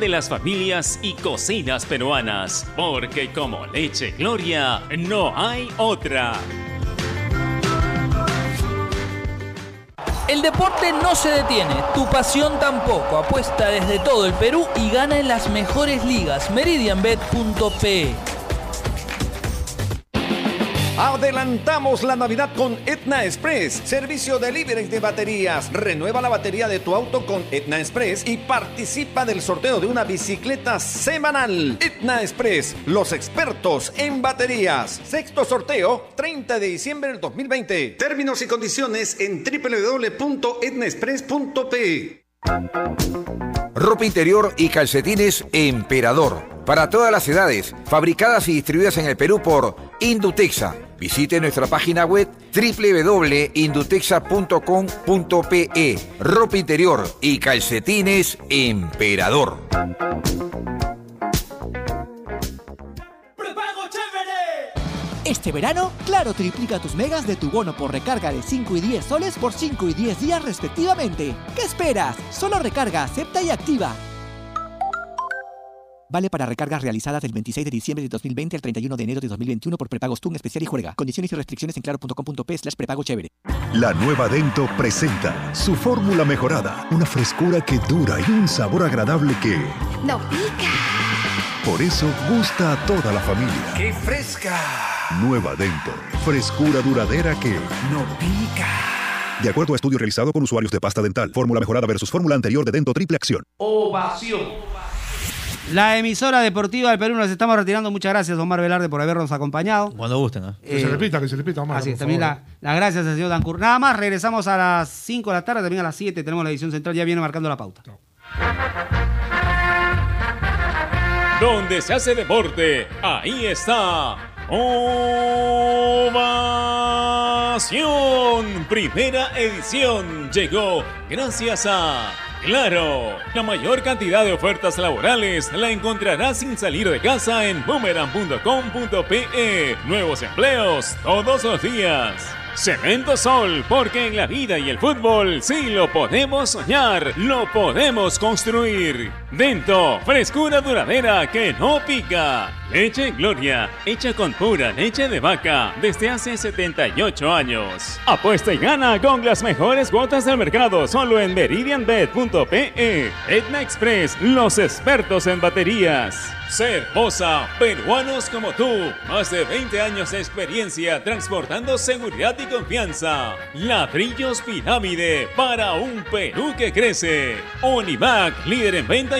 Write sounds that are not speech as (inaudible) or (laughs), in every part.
de las familias y cocinas peruanas, porque como leche Gloria no hay otra. El deporte no se detiene, tu pasión tampoco. Apuesta desde todo el Perú y gana en las mejores ligas. Meridianbet.pe Adelantamos la Navidad con Etna Express, servicio de delivery de baterías. Renueva la batería de tu auto con Etna Express y participa del sorteo de una bicicleta semanal. Etna Express, los expertos en baterías. Sexto sorteo, 30 de diciembre del 2020. Términos y condiciones en www.etnaexpress.pe. Ropa interior y calcetines Emperador. Para todas las edades, fabricadas y distribuidas en el Perú por Indutexa. Visite nuestra página web www.indutexa.com.pe. Ropa interior y calcetines Emperador. Este verano, Claro triplica tus megas de tu bono por recarga de 5 y 10 soles por 5 y 10 días respectivamente. ¿Qué esperas? Solo recarga, acepta y activa. Vale para recargas realizadas del 26 de diciembre de 2020 al 31 de enero de 2021 por prepagos TUN especial y juega. Condiciones y restricciones en claro.com.p slash prepago chévere. La nueva Dento presenta su fórmula mejorada. Una frescura que dura y un sabor agradable que... ¡No pica! Por eso gusta a toda la familia. ¡Qué fresca! Nueva Dento. Frescura duradera que... No pica. De acuerdo a estudio realizado con usuarios de pasta dental, fórmula mejorada versus fórmula anterior de Dento Triple Acción. Ovación. La emisora deportiva del Perú nos estamos retirando. Muchas gracias, Omar Velarde, por habernos acompañado. Cuando gusten. ¿eh? Que se repita, que se repita, Omar. Así es, también favor. la- las gracias al señor Dancur. Nada más, regresamos a las 5 de la tarde, también a las 7 tenemos la edición central, ya viene marcando la pauta. Donde se hace deporte, ahí está. Ovación. Primera edición llegó gracias a Claro. La mayor cantidad de ofertas laborales la encontrarás sin salir de casa en boomerang.com.pe. Nuevos empleos todos los días. Cemento Sol, porque en la vida y el fútbol sí lo podemos soñar, lo podemos construir. Dento, frescura duradera que no pica. Leche Gloria, hecha con pura leche de vaca desde hace 78 años. Apuesta y gana con las mejores cuotas del mercado solo en meridianbet.pe. Etna Express, los expertos en baterías. Ser Bosa, peruanos como tú. Más de 20 años de experiencia transportando seguridad y confianza. Ladrillos Pirámide para un Perú que crece. Onivac, líder en venta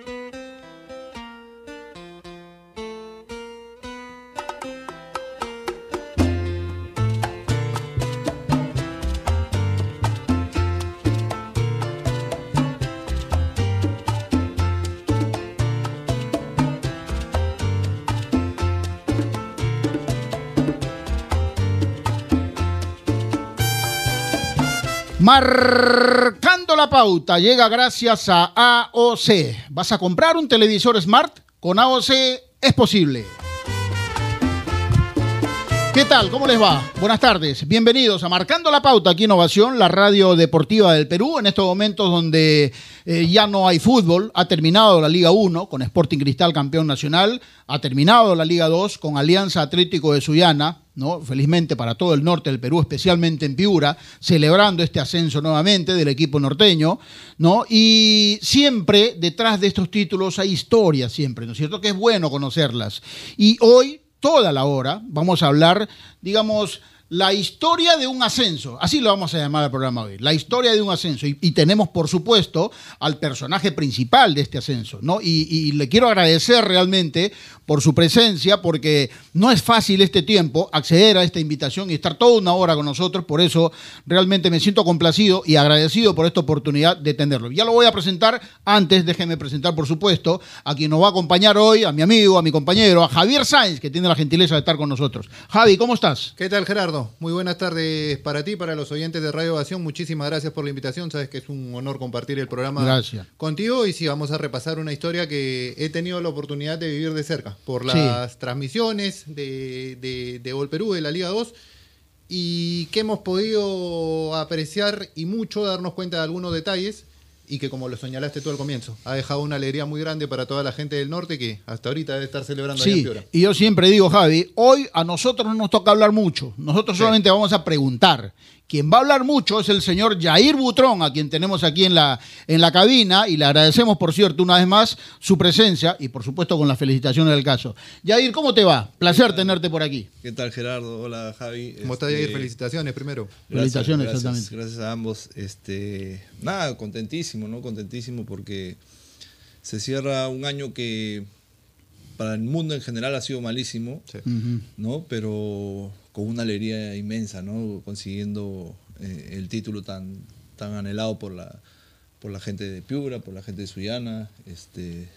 Marcando la pauta llega gracias a AOC. ¿Vas a comprar un televisor smart? Con AOC es posible. ¿Qué tal? ¿Cómo les va? Buenas tardes. Bienvenidos a Marcando la Pauta aquí Innovación, la radio deportiva del Perú, en estos momentos donde eh, ya no hay fútbol. Ha terminado la Liga 1 con Sporting Cristal campeón nacional, ha terminado la Liga 2 con Alianza Atlético de Sullana, ¿no? Felizmente para todo el norte del Perú, especialmente en Piura, celebrando este ascenso nuevamente del equipo norteño, ¿no? Y siempre detrás de estos títulos hay historias siempre, ¿no es cierto? Que es bueno conocerlas. Y hoy toda la hora vamos a hablar, digamos, la historia de un ascenso. Así lo vamos a llamar al programa hoy. La historia de un ascenso. Y, tenemos, por supuesto, al personaje principal de este ascenso. ¿no? Y, y le quiero agradecer realmente por su presencia, porque no es fácil este tiempo acceder a esta invitación y estar toda una hora con nosotros. Por eso realmente me siento complacido y agradecido por esta oportunidad de tenerlo. Ya lo voy a presentar. Antes, déjenme presentar, por supuesto, a quien nos va a acompañar hoy, a mi amigo, a mi compañero, a Javier Sáenz, que tiene la gentileza de estar con nosotros. Javi, ¿cómo estás? ¿Qué tal, Gerardo? Muy buenas tardes para ti, para los oyentes de Radio Ovación. Muchísimas gracias por la invitación. Sabes que es un honor compartir el programa Gracias. contigo. Y sí, vamos a repasar una historia que he tenido la oportunidad de vivir de cerca por las transmisiones de, de, de Gol Perú, de la Liga 2, y que hemos podido apreciar y mucho darnos cuenta de algunos detalles y que como lo señalaste tú al comienzo, ha dejado una alegría muy grande para toda la gente del norte que hasta ahorita debe estar celebrando allá en Sí, Piura. y yo siempre digo, Javi, hoy a nosotros no nos toca hablar mucho, nosotros solamente vamos a preguntar. Quien va a hablar mucho es el señor Jair Butrón, a quien tenemos aquí en la, en la cabina, y le agradecemos, por cierto, una vez más su presencia y, por supuesto, con las felicitaciones del caso. Jair, ¿cómo te va? Placer tenerte por aquí. ¿Qué tal Gerardo? Hola Javi. ¿Cómo estás, Este, Jair? Felicitaciones primero. Gracias, Felicitaciones, gracias, exactamente. Gracias a ambos. Este, nada, contentísimo, ¿no? Contentísimo porque se cierra un año que para el mundo en general ha sido malísimo. ¿no? Pero con una alegría inmensa, ¿no? Consiguiendo eh, el título tan, tan anhelado por la, por la gente de Piura, por la gente de Sullana, este,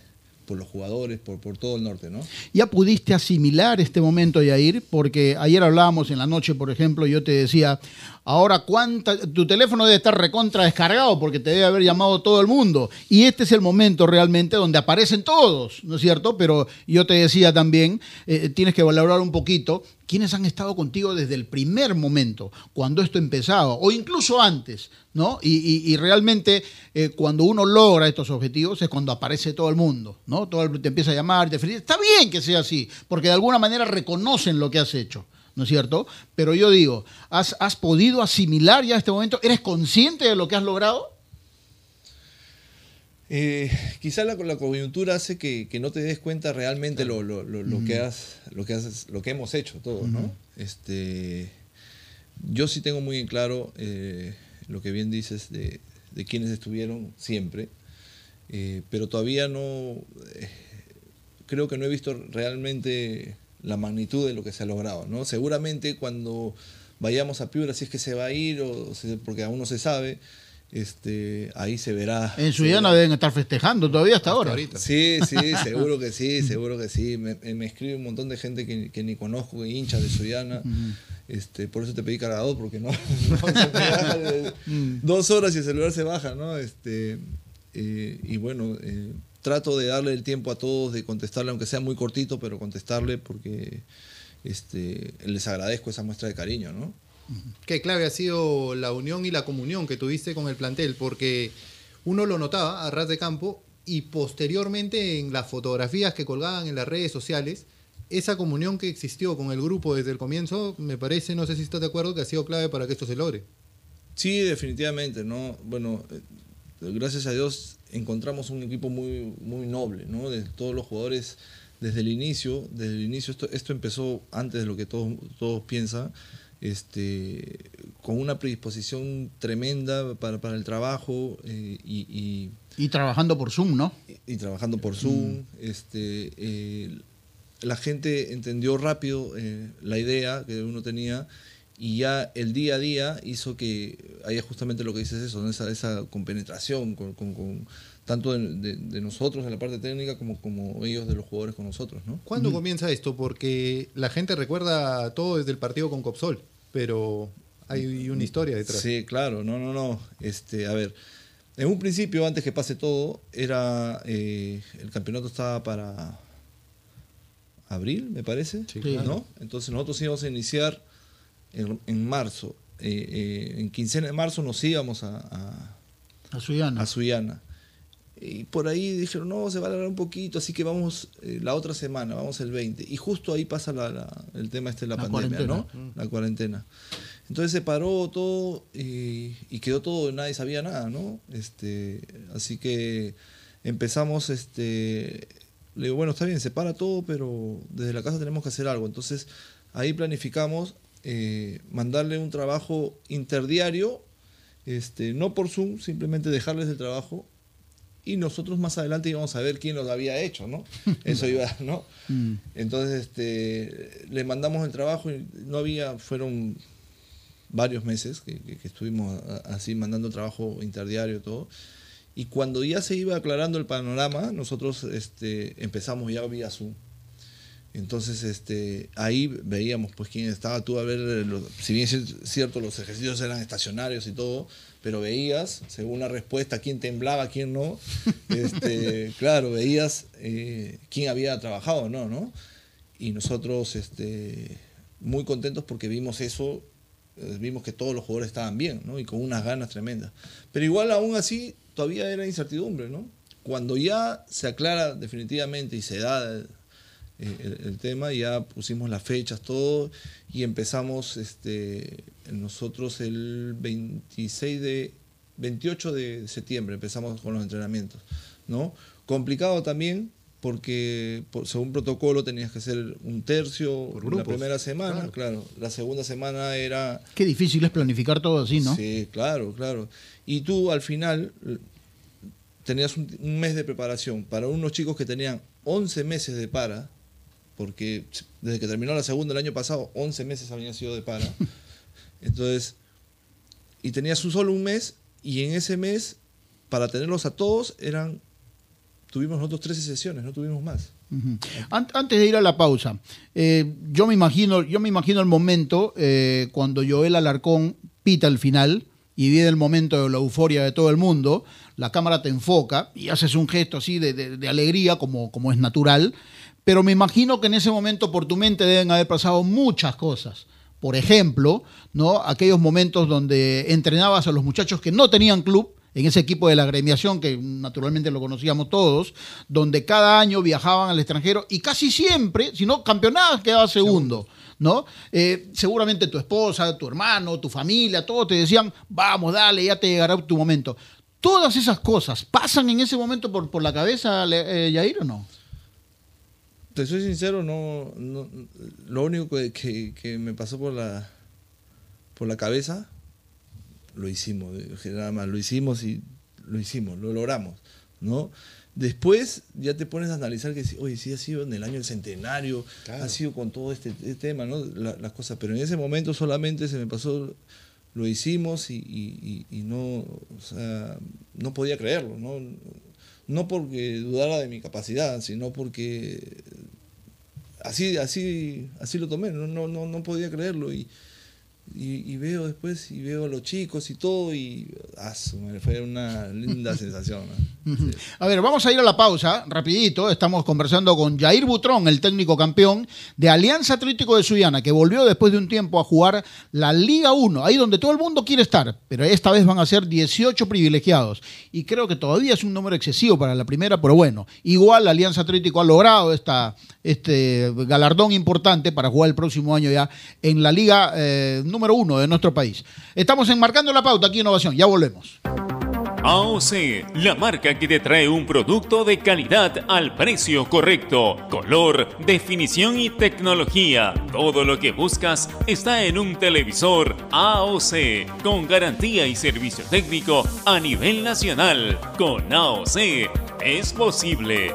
por los jugadores, por, por todo el norte, ¿no? ¿Ya pudiste asimilar este momento, Yair? Porque ayer hablábamos en la noche, por ejemplo, yo te decía, ahora cuánta, tu teléfono debe estar recontra descargado porque te debe haber llamado todo el mundo. Y este es el momento realmente donde aparecen todos, ¿no es cierto? Pero yo te decía también, eh, tienes que valorar un poquito quiénes han estado contigo desde el primer momento, cuando esto empezaba, o incluso antes, ¿no? Y, y- realmente eh, cuando uno logra estos objetivos es cuando aparece todo el mundo, ¿no? Todo el, te empieza a llamar, te felicita. Está bien que sea así, porque de alguna manera reconocen lo que has hecho. ¿No es cierto? Pero yo digo, ¿has, has podido asimilar ya este momento? ¿Eres consciente de lo que has logrado? Eh, quizá la, la coyuntura hace que, que no te des cuenta realmente lo, lo- lo- lo que has, lo, que has- lo que hemos hecho todos, ¿no? Este, yo sí tengo muy en claro eh, lo que bien dices de, de quienes estuvieron siempre, eh, pero todavía no, eh, creo que no he visto realmente la magnitud de lo que se ha logrado, ¿no? Seguramente cuando vayamos a Piura, si es que se va a ir, o porque aún no se sabe, este, ahí se verá. En Suyana verá. deben estar festejando todavía hasta, ahora. Sí, sí, (laughs) seguro que sí, seguro que sí. Me, eh, me escribe un montón de gente que, que ni conozco, hinchas de Suyana. Este, por eso te pedí cargador, porque no, (laughs) no (laughs) se me baja de- dos horas y el celular se baja, ¿no? Este, eh, y bueno, eh, trato de darle el tiempo a todos, de contestarle, aunque sea muy cortito, pero contestarle porque este, les agradezco esa muestra de cariño, ¿no? Qué clave ha sido la unión y la comunión que tuviste con el plantel, porque uno lo notaba a ras de campo y posteriormente en las fotografías que colgaban en las redes sociales, esa comunión que existió con el grupo desde el comienzo, me parece, no sé si estás de acuerdo, que ha sido clave para que esto se logre. Sí, definitivamente, ¿no? Bueno, eh, gracias a Dios encontramos un equipo muy, muy noble, ¿no? De todos los jugadores desde el inicio, desde el inicio esto, esto empezó antes de lo que todos, todos piensan, este, con una predisposición tremenda para, para el trabajo eh, y, y- Y trabajando por Zoom, ¿no? y trabajando por Zoom. Este, eh, la gente entendió rápido eh, la idea que uno tenía y ya el día a día hizo que haya justamente lo que dices eso, ¿no? esa, esa compenetración con, con- con- tanto de, de- de nosotros en la parte técnica como, como ellos de los jugadores con nosotros. ¿no? ¿Cuándo comienza esto? Porque la gente recuerda todo desde el partido con Copsol, pero hay una historia detrás. Sí, claro, no, no, no. Este, a ver, en un principio, antes que pase todo, era eh, el campeonato estaba para abril, me parece, Sí, claro. ¿no? Entonces nosotros íbamos a iniciar en, en marzo. Eh, eh, en quincena de marzo nos íbamos a, a, A Suyana. a Sullana. Y por ahí dijeron, no, se va a alargar un poquito, así que vamos eh, la otra semana, vamos el 20. Y justo ahí pasa la- la- el tema este de la, La pandemia, cuarentena. ¿no? La cuarentena. Entonces se paró todo y, y quedó todo, nadie sabía nada, ¿no? Este, así que empezamos, este, le digo, bueno, está bien, se para todo, pero desde la casa tenemos que hacer algo. Entonces ahí planificamos eh, mandarle un trabajo interdiario, este, no por Zoom, simplemente dejarles el trabajo y nosotros más adelante íbamos a ver quién lo había hecho, ¿no? (laughs) Eso iba, ¿no? Mm. Entonces, este, le mandamos el trabajo y no había, fueron varios meses que, estuvimos así mandando trabajo interdiario todo. Y cuando ya se iba aclarando el panorama, nosotros este, empezamos ya vía Zoom. Entonces, este, ahí veíamos pues quién estaba, tú a ver, los- si bien es cierto, los ejercicios eran estacionarios y todo, pero veías, según la respuesta, quién temblaba, quién no. (laughs) Este, claro, veías eh, quién había trabajado o no, ¿no? Y nosotros, este, muy contentos porque vimos eso, eh, vimos que todos los jugadores estaban bien, ¿no? Y con unas ganas tremendas. Pero igual, aún así, todavía era incertidumbre, ¿no? Cuando ya se aclara definitivamente y se da eh, el, el tema, ya pusimos las fechas, todo, y empezamos este, nosotros el 26 de, 28 de septiembre, empezamos con los entrenamientos, ¿no? Complicado también, porque por- según protocolo tenías que hacer un tercio la grupos, primera semana, claro. claro. La segunda semana era Qué difícil es planificar todo así, ¿no? Sí, claro, claro. Y tú al final tenías un, un mes de preparación para unos chicos que tenían 11 meses de para, porque desde que terminó la segunda el año pasado, 11 meses habían sido de para. (laughs) Entonces, y tenías un solo un mes, y en ese mes, para tenerlos a todos, eran, tuvimos nosotros 13 sesiones, no tuvimos más. Antes de ir a la pausa, eh, yo me imagino, yo me imagino el momento eh, cuando Joel Alarcón pita el final y viene el momento de la euforia de todo el mundo, la cámara te enfoca y haces un gesto así de, de- de alegría como, como es natural, pero me imagino que en ese momento por tu mente deben haber pasado muchas cosas. Por ejemplo, ¿no? aquellos momentos donde entrenabas a los muchachos que no tenían club, en ese equipo de la agremiación, que naturalmente lo conocíamos todos, donde cada año viajaban al extranjero y casi siempre, si no campeonabas, quedaba segundo. ¿No? Eh, seguramente tu esposa, tu hermano, tu familia, todos te decían, vamos, dale, ya te llegará tu momento. Todas esas cosas pasan en ese momento por, por la cabeza, eh, Yair, o no? Te soy sincero, no, no- lo único que, que- que me pasó por la, por la cabeza, lo hicimos, nada más, lo hicimos y lo hicimos, lo logramos, ¿no? Después ya te pones a analizar que, sí, oye, sí ha sido en el año del centenario, ha sido con todo este, este tema, ¿no? La- las cosas, pero en ese momento solamente se me pasó, lo hicimos y, y- y- y no, o sea, no podía creerlo, ¿no? No porque dudara de mi capacidad, sino porque así, así, así lo tomé, no, no, no, no podía creerlo y, y, y veo después y veo a los chicos y todo y fue una linda (laughs) sensación. A ver, vamos a ir a la pausa, rapidito. Estamos conversando con Jair Butrón, el técnico campeón de Alianza Atlético de Suyana, que volvió después de un tiempo a jugar la Liga 1, ahí donde todo el mundo quiere estar, pero esta vez van a ser 18 privilegiados. Y creo que todavía es un número excesivo para la primera, pero bueno, igual Alianza Atlético ha logrado esta, este galardón importante para jugar el próximo año ya en la Liga eh, número 1 de nuestro país. Estamos enmarcando la pauta aquí en Innovación, ya volvemos. AOC, la marca que te trae un producto de calidad al precio correcto, color, definición y tecnología. Todo lo que buscas está en un televisor AOC, con garantía y servicio técnico a nivel nacional. Con AOC es posible.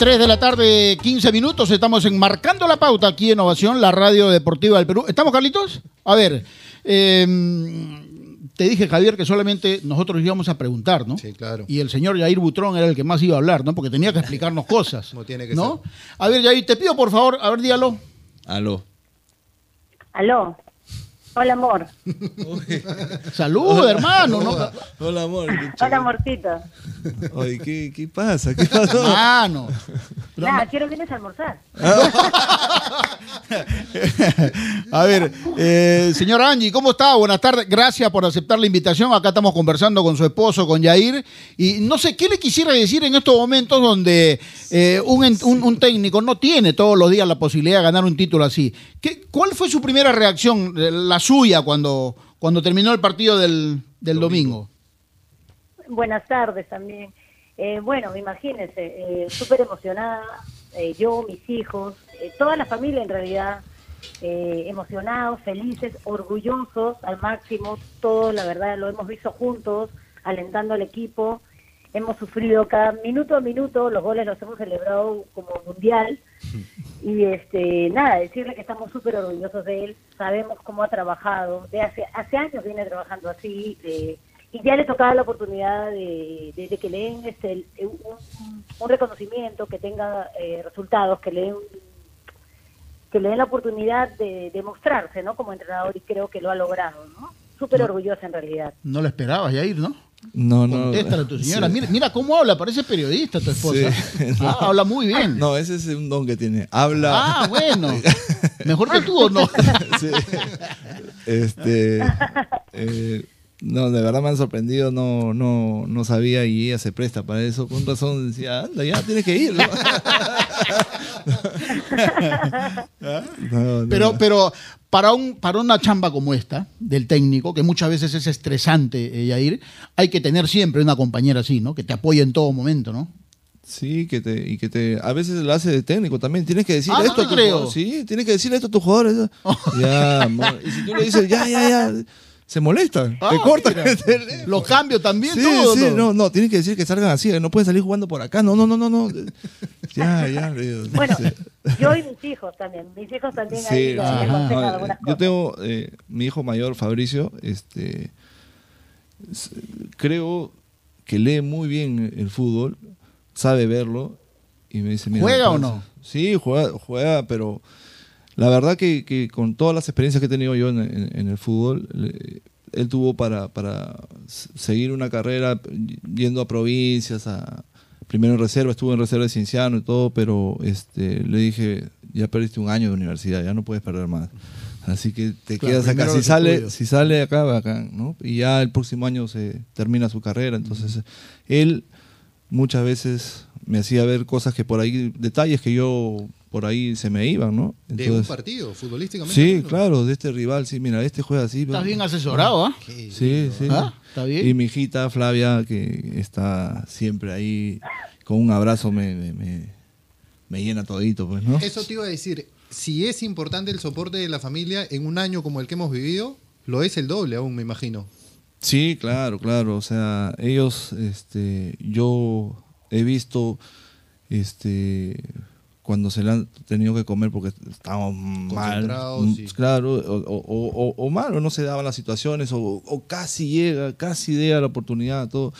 Tres de la tarde, 15 minutos. Estamos enmarcando la pauta aquí en Innovación, la radio deportiva del Perú. ¿Estamos, Carlitos? A ver, eh, te dije, Javier, que solamente nosotros íbamos a preguntar, ¿no? Sí, claro. Y el señor Jair Butrón era el que más iba a hablar, ¿no? Porque tenía que explicarnos cosas. (laughs) Como tiene que ¿No? A ver, Jair, te pido por favor, a ver, dígalo. Aló. Aló. Hola, amor. (laughs) Salud, hermano. ¿no? Hola, hola, amor. Hola, amorcito. Oye, ¿qué, ¿qué pasa? ¿Qué pasó? Mano. Nada, quiero que vienes a almorzar. (laughs) A ver, eh, señor Angie, ¿cómo está? Buenas tardes. Gracias por aceptar la invitación. Acá estamos conversando con su esposo, con Yair. Y no sé, ¿qué le quisiera decir en estos momentos donde eh, un, un- un técnico no tiene todos los días la posibilidad de ganar un título así? ¿Qué, ¿Cuál fue su primera reacción, eh, la suya, cuando, cuando terminó el partido del, del domingo? Buenas tardes también. Eh, bueno, imagínense, súper emocionada, eh, yo, mis hijos, eh, toda la familia en realidad, eh, emocionados, felices, orgullosos al máximo, todos, la verdad, lo hemos visto juntos, alentando al equipo, hemos sufrido cada minuto a minuto, los goles los hemos celebrado como mundial, (laughs) y este nada, decirle que estamos súper orgullosos de él, sabemos cómo ha trabajado, de hace, hace años viene trabajando así, eh, y ya le tocaba la oportunidad de, de- de que le den este, el- un, un reconocimiento, que tenga eh, resultados, que le den que le den la oportunidad de, de mostrarse, ¿no? Como entrenador y creo que lo ha logrado, ¿no? Súper orgullosa en realidad. No lo esperabas, Yair, ¿no? No, no. Contéstale a tu señora. Sí. Mira, mira cómo habla, parece periodista tu esposa. Sí. (laughs) Ah, habla muy bien. No, ese es un don que tiene. Habla. Ah, bueno. (laughs) Mejor que tú o no. Sí. Este. (laughs) eh, no, de verdad me han sorprendido, no, no, no sabía y ella se presta para eso. Con razón decía, anda, ya tienes que ir. ¿no? (laughs) No, no, Pero, no. pero para, un, para una chamba como esta, del técnico, que muchas veces es estresante, eh, Yair, hay que tener siempre una compañera así, ¿no? Que te apoye en todo momento, ¿no? Sí, que te, y que te, a veces lo hace de técnico también. Tienes que decir Ah, no esto a tus creo. Sí, tienes que decirle esto a tus jugadores. (laughs) Ya, amor. y si tú le dices, ya, ya, ya, se molestan, Ah, te cortan. mira. Los cambios también, Sí, todo. sí, ¿no? no, no, tienes que decir que salgan así, no pueden salir jugando por acá. No, no, no, no, no. (laughs) Ya, ya. Bueno, Sí. yo y mis hijos también, mis hijos también ahí Sí, aconsejan No, algunas yo cosas. tengo eh, mi hijo mayor, Fabricio, este, creo que lee muy bien el fútbol, sabe verlo y me dice, mira, ¿Juega o no? Sí, juega, juega, pero la verdad que, que con todas las experiencias que he tenido yo en, en- en el fútbol, él tuvo para, para seguir una carrera yendo a provincias, a, primero en reserva, estuvo en reserva de Cienciano y todo, pero este, le dije, ya perdiste un año de universidad, ya no puedes perder más. Así que te Claro, quedas acá. Si sale, estudios. si sale acá, va acá, ¿no? Y ya el próximo año se termina su carrera. Entonces, él muchas veces me hacía ver cosas que por ahí, detalles que yo por ahí se me iban, ¿no? De un partido, futbolísticamente. Sí, claro, de este rival, sí, mira, este juega así. Estás bien asesorado, ¿ah? Sí, sí. ¿Ah? ¿Está bien? Y mi hijita Flavia, que está siempre ahí, con un abrazo me, me, me- me llena todito, pues, ¿no? Eso te iba a decir, si es importante el soporte de la familia en un año como el que hemos vivido, lo es el doble aún, me imagino. Sí, claro, claro. O sea, ellos, este, yo he visto, este, cuando se le han tenido que comer porque estaban mal, Concentrados, mm, sí. claro, o, o, o- o mal, o no se daban las situaciones, o, o casi llega, casi llega la oportunidad, todo,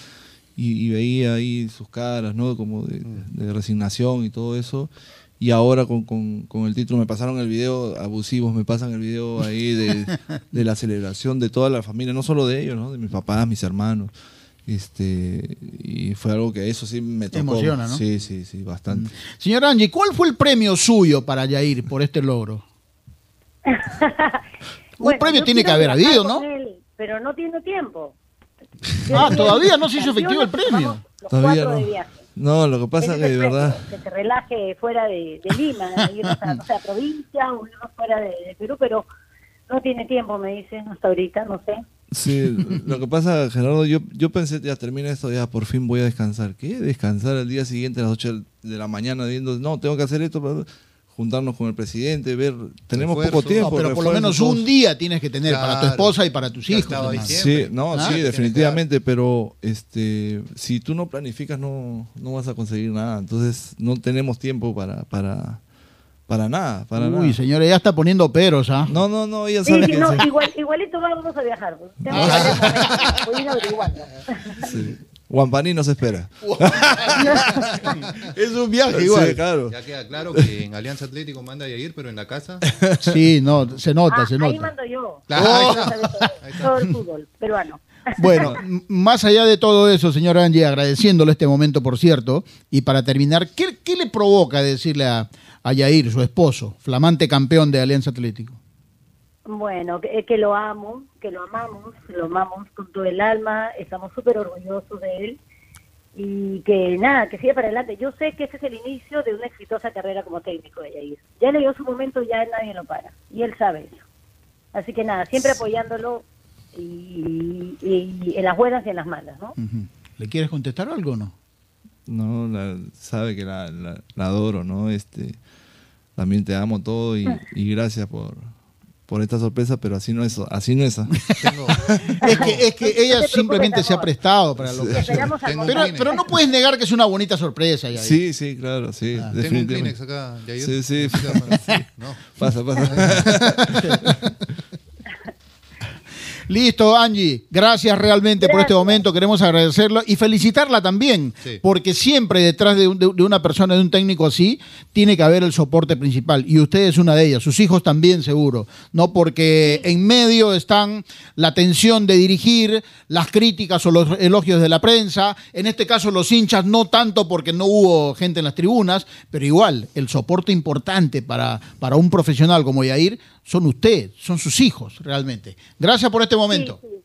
y, y veía ahí sus caras, ¿no? Como de, de resignación y todo eso. Y ahora con, con- con el título me pasaron el video, abusivos, me pasan el video ahí de, (laughs) de la celebración de toda la familia, no solo de ellos, ¿no? De mis papás, mis hermanos. Este, y fue algo que eso sí me tocó. Emociona, ¿no? Sí, sí, sí, bastante. Señor Angie, ¿cuál fue el premio suyo para Yair por este logro? (laughs) Bueno, premio tiene que haber habido, ¿no? él, pero no tiene tiempo. Ah, todavía no se hizo efectivo el premio. Vamos los Todavía cuatro no. de viaje. No, lo que pasa es que de verdad. Que se relaje fuera de, de Lima, irnos a no sé, a provincia o irnos fuera de, de Perú, pero no tiene tiempo, me dicen, hasta ahorita, no sé. Sí, lo que pasa, Gerardo, yo, yo pensé, ya termina esto, ya por fin voy a descansar. ¿Qué? Descansar al día siguiente a las 8 de la mañana viendo, no, tengo que hacer esto, para juntarnos con el presidente, ver, tenemos Refuerzo. poco tiempo. No, pero por lo menos un día tienes que tener para tu esposa y para tus hijos. Sí, no, Ah, sí, definitivamente, pero este, si tú no planificas no, no vas a conseguir nada. Entonces no tenemos tiempo para, para, para nada, para Uy, nada. señores, ya está poniendo peros, ¿ah? No, no, no, ella Sí, sabe sí, que no, sí. igual, igualito vamos a viajar. pues. (laughs) Ah. voy a ir averiguando. Sí. Guampaní nos espera. (laughs) es un viaje igual. Sí, claro. Ya queda claro que en Alianza Atlético manda a ir, pero en la casa. (laughs) Sí, no, se nota, Ah, se ahí nota. mando yo. Claro, Yo ahí sabe todo, todo el fútbol peruano. Bueno, más allá de todo eso, señor Angie, agradeciéndole este momento, por cierto, y para terminar, ¿qué, qué le provoca decirle a, a Yair, su esposo, flamante campeón de Alianza Atlético? Bueno, que, que lo amo, que lo amamos, lo amamos con todo el alma, estamos súper orgullosos de él y que nada, que siga para adelante. Yo sé que este es el inicio de una exitosa carrera como técnico de Yair. Ya le dio su momento, ya nadie lo para y él sabe eso. Así que nada, siempre apoyándolo y, y- y en las buenas y en las malas, ¿no? ¿Le quieres contestar algo o no? No, la- sabe que la, la- la adoro, ¿no? Este, también te amo todo y, y gracias por, por esta sorpresa, pero así no es, así no es. ¿ah? Es que, es que ella No simplemente se ha prestado para lo que pero, no puedes negar que es una bonita sorpresa, Yair. Sí, sí, claro, sí. Tengo un definitivamente. Kleenex acá, Yair. Sí, sí. Sí. (laughs) No. Pasa, pasa. (laughs) Listo, Angie. Gracias realmente por este momento. Queremos agradecerlo y felicitarla también, Sí. porque siempre detrás de, un- de- de una persona, de un técnico así, tiene que haber el soporte principal. Y usted es una de ellas, sus hijos también seguro, ¿no? Porque en medio están la tensión de dirigir, las críticas o los elogios de la prensa. En este caso, los hinchas no tanto porque no hubo gente en las tribunas, pero igual, el soporte importante para, para un profesional como Yair son usted, son sus hijos, realmente. Gracias por este momento. Sí, sí.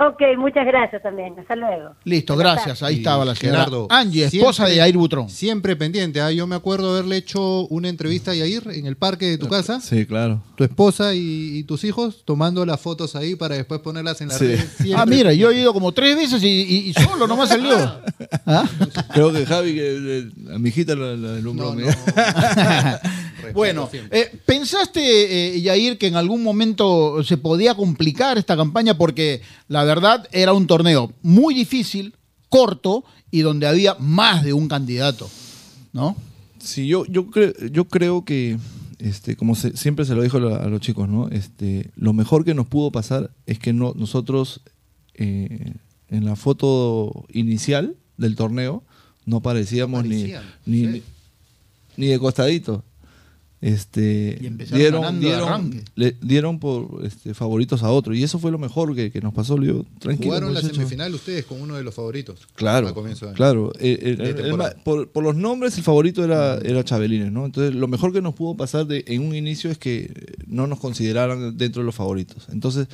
Ok, muchas gracias también. Hasta luego. Listo, gracias. Ahí estaba la señora Gerardo, Angie, esposa siempre- de Yair Butrón. Siempre pendiente. ¿ah? Yo me acuerdo haberle hecho una entrevista a Yair en el parque de tu casa. Sí, claro. Tu esposa y, y tus hijos tomando las fotos ahí para después ponerlas en las Sí. redes. Siempre Ah, mira, yo he ido como tres veces y, y- y solo nomás salió. (laughs) ¿Ah? Creo que Javi, que, eh, a mi hijita la, la deslumbró. No, (laughs) Bueno, eh, ¿pensaste, eh, Yair, que en algún momento se podía complicar esta campaña? Porque la verdad era un torneo muy difícil, corto y donde había más de un candidato, ¿no? Sí, yo, yo, creo, yo creo que, este, como se- siempre se lo dijo a lo- a los chicos, ¿no? Este, lo mejor que nos pudo pasar es que no, nosotros eh, en la foto inicial del torneo no parecíamos ni, Parecían, ni, sí. ni, ni de costadito. Este, Y empezaron dieron, dieron, le dieron por este, favoritos a otro y eso fue lo mejor que, que nos pasó. Le digo, tranquilo. Jugaron la semifinal ustedes con uno de los favoritos. Claro, Al comienzo de año. claro. Eh, eh, el ma- por, por los nombres, el favorito era, era Chabelines, ¿no? Entonces, lo mejor que nos pudo pasar de, en un inicio es que no nos consideraran dentro de los favoritos. Entonces,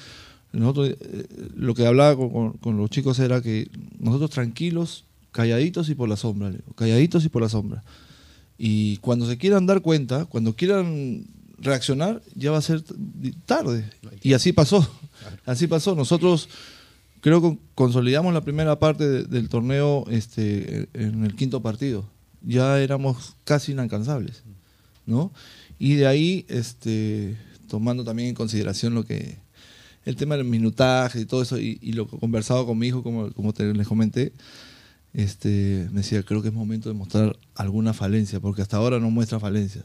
nosotros, eh, lo que hablaba con, con- con los chicos era que nosotros tranquilos, calladitos y por la sombra, le digo, calladitos y por la sombra. Y cuando se quieran dar cuenta, cuando quieran reaccionar, ya va a ser tarde. Y así pasó. Así pasó. Nosotros creo que consolidamos la primera parte de- del torneo este, en el quinto partido. Ya éramos casi inalcanzables. ¿no? Y de ahí, este, tomando también en consideración lo que el tema del minutaje y todo eso, y, y lo conversado con mi hijo, como, como te, les comenté, este, me decía, creo que es momento de mostrar alguna falencia, porque hasta ahora no muestra falencia.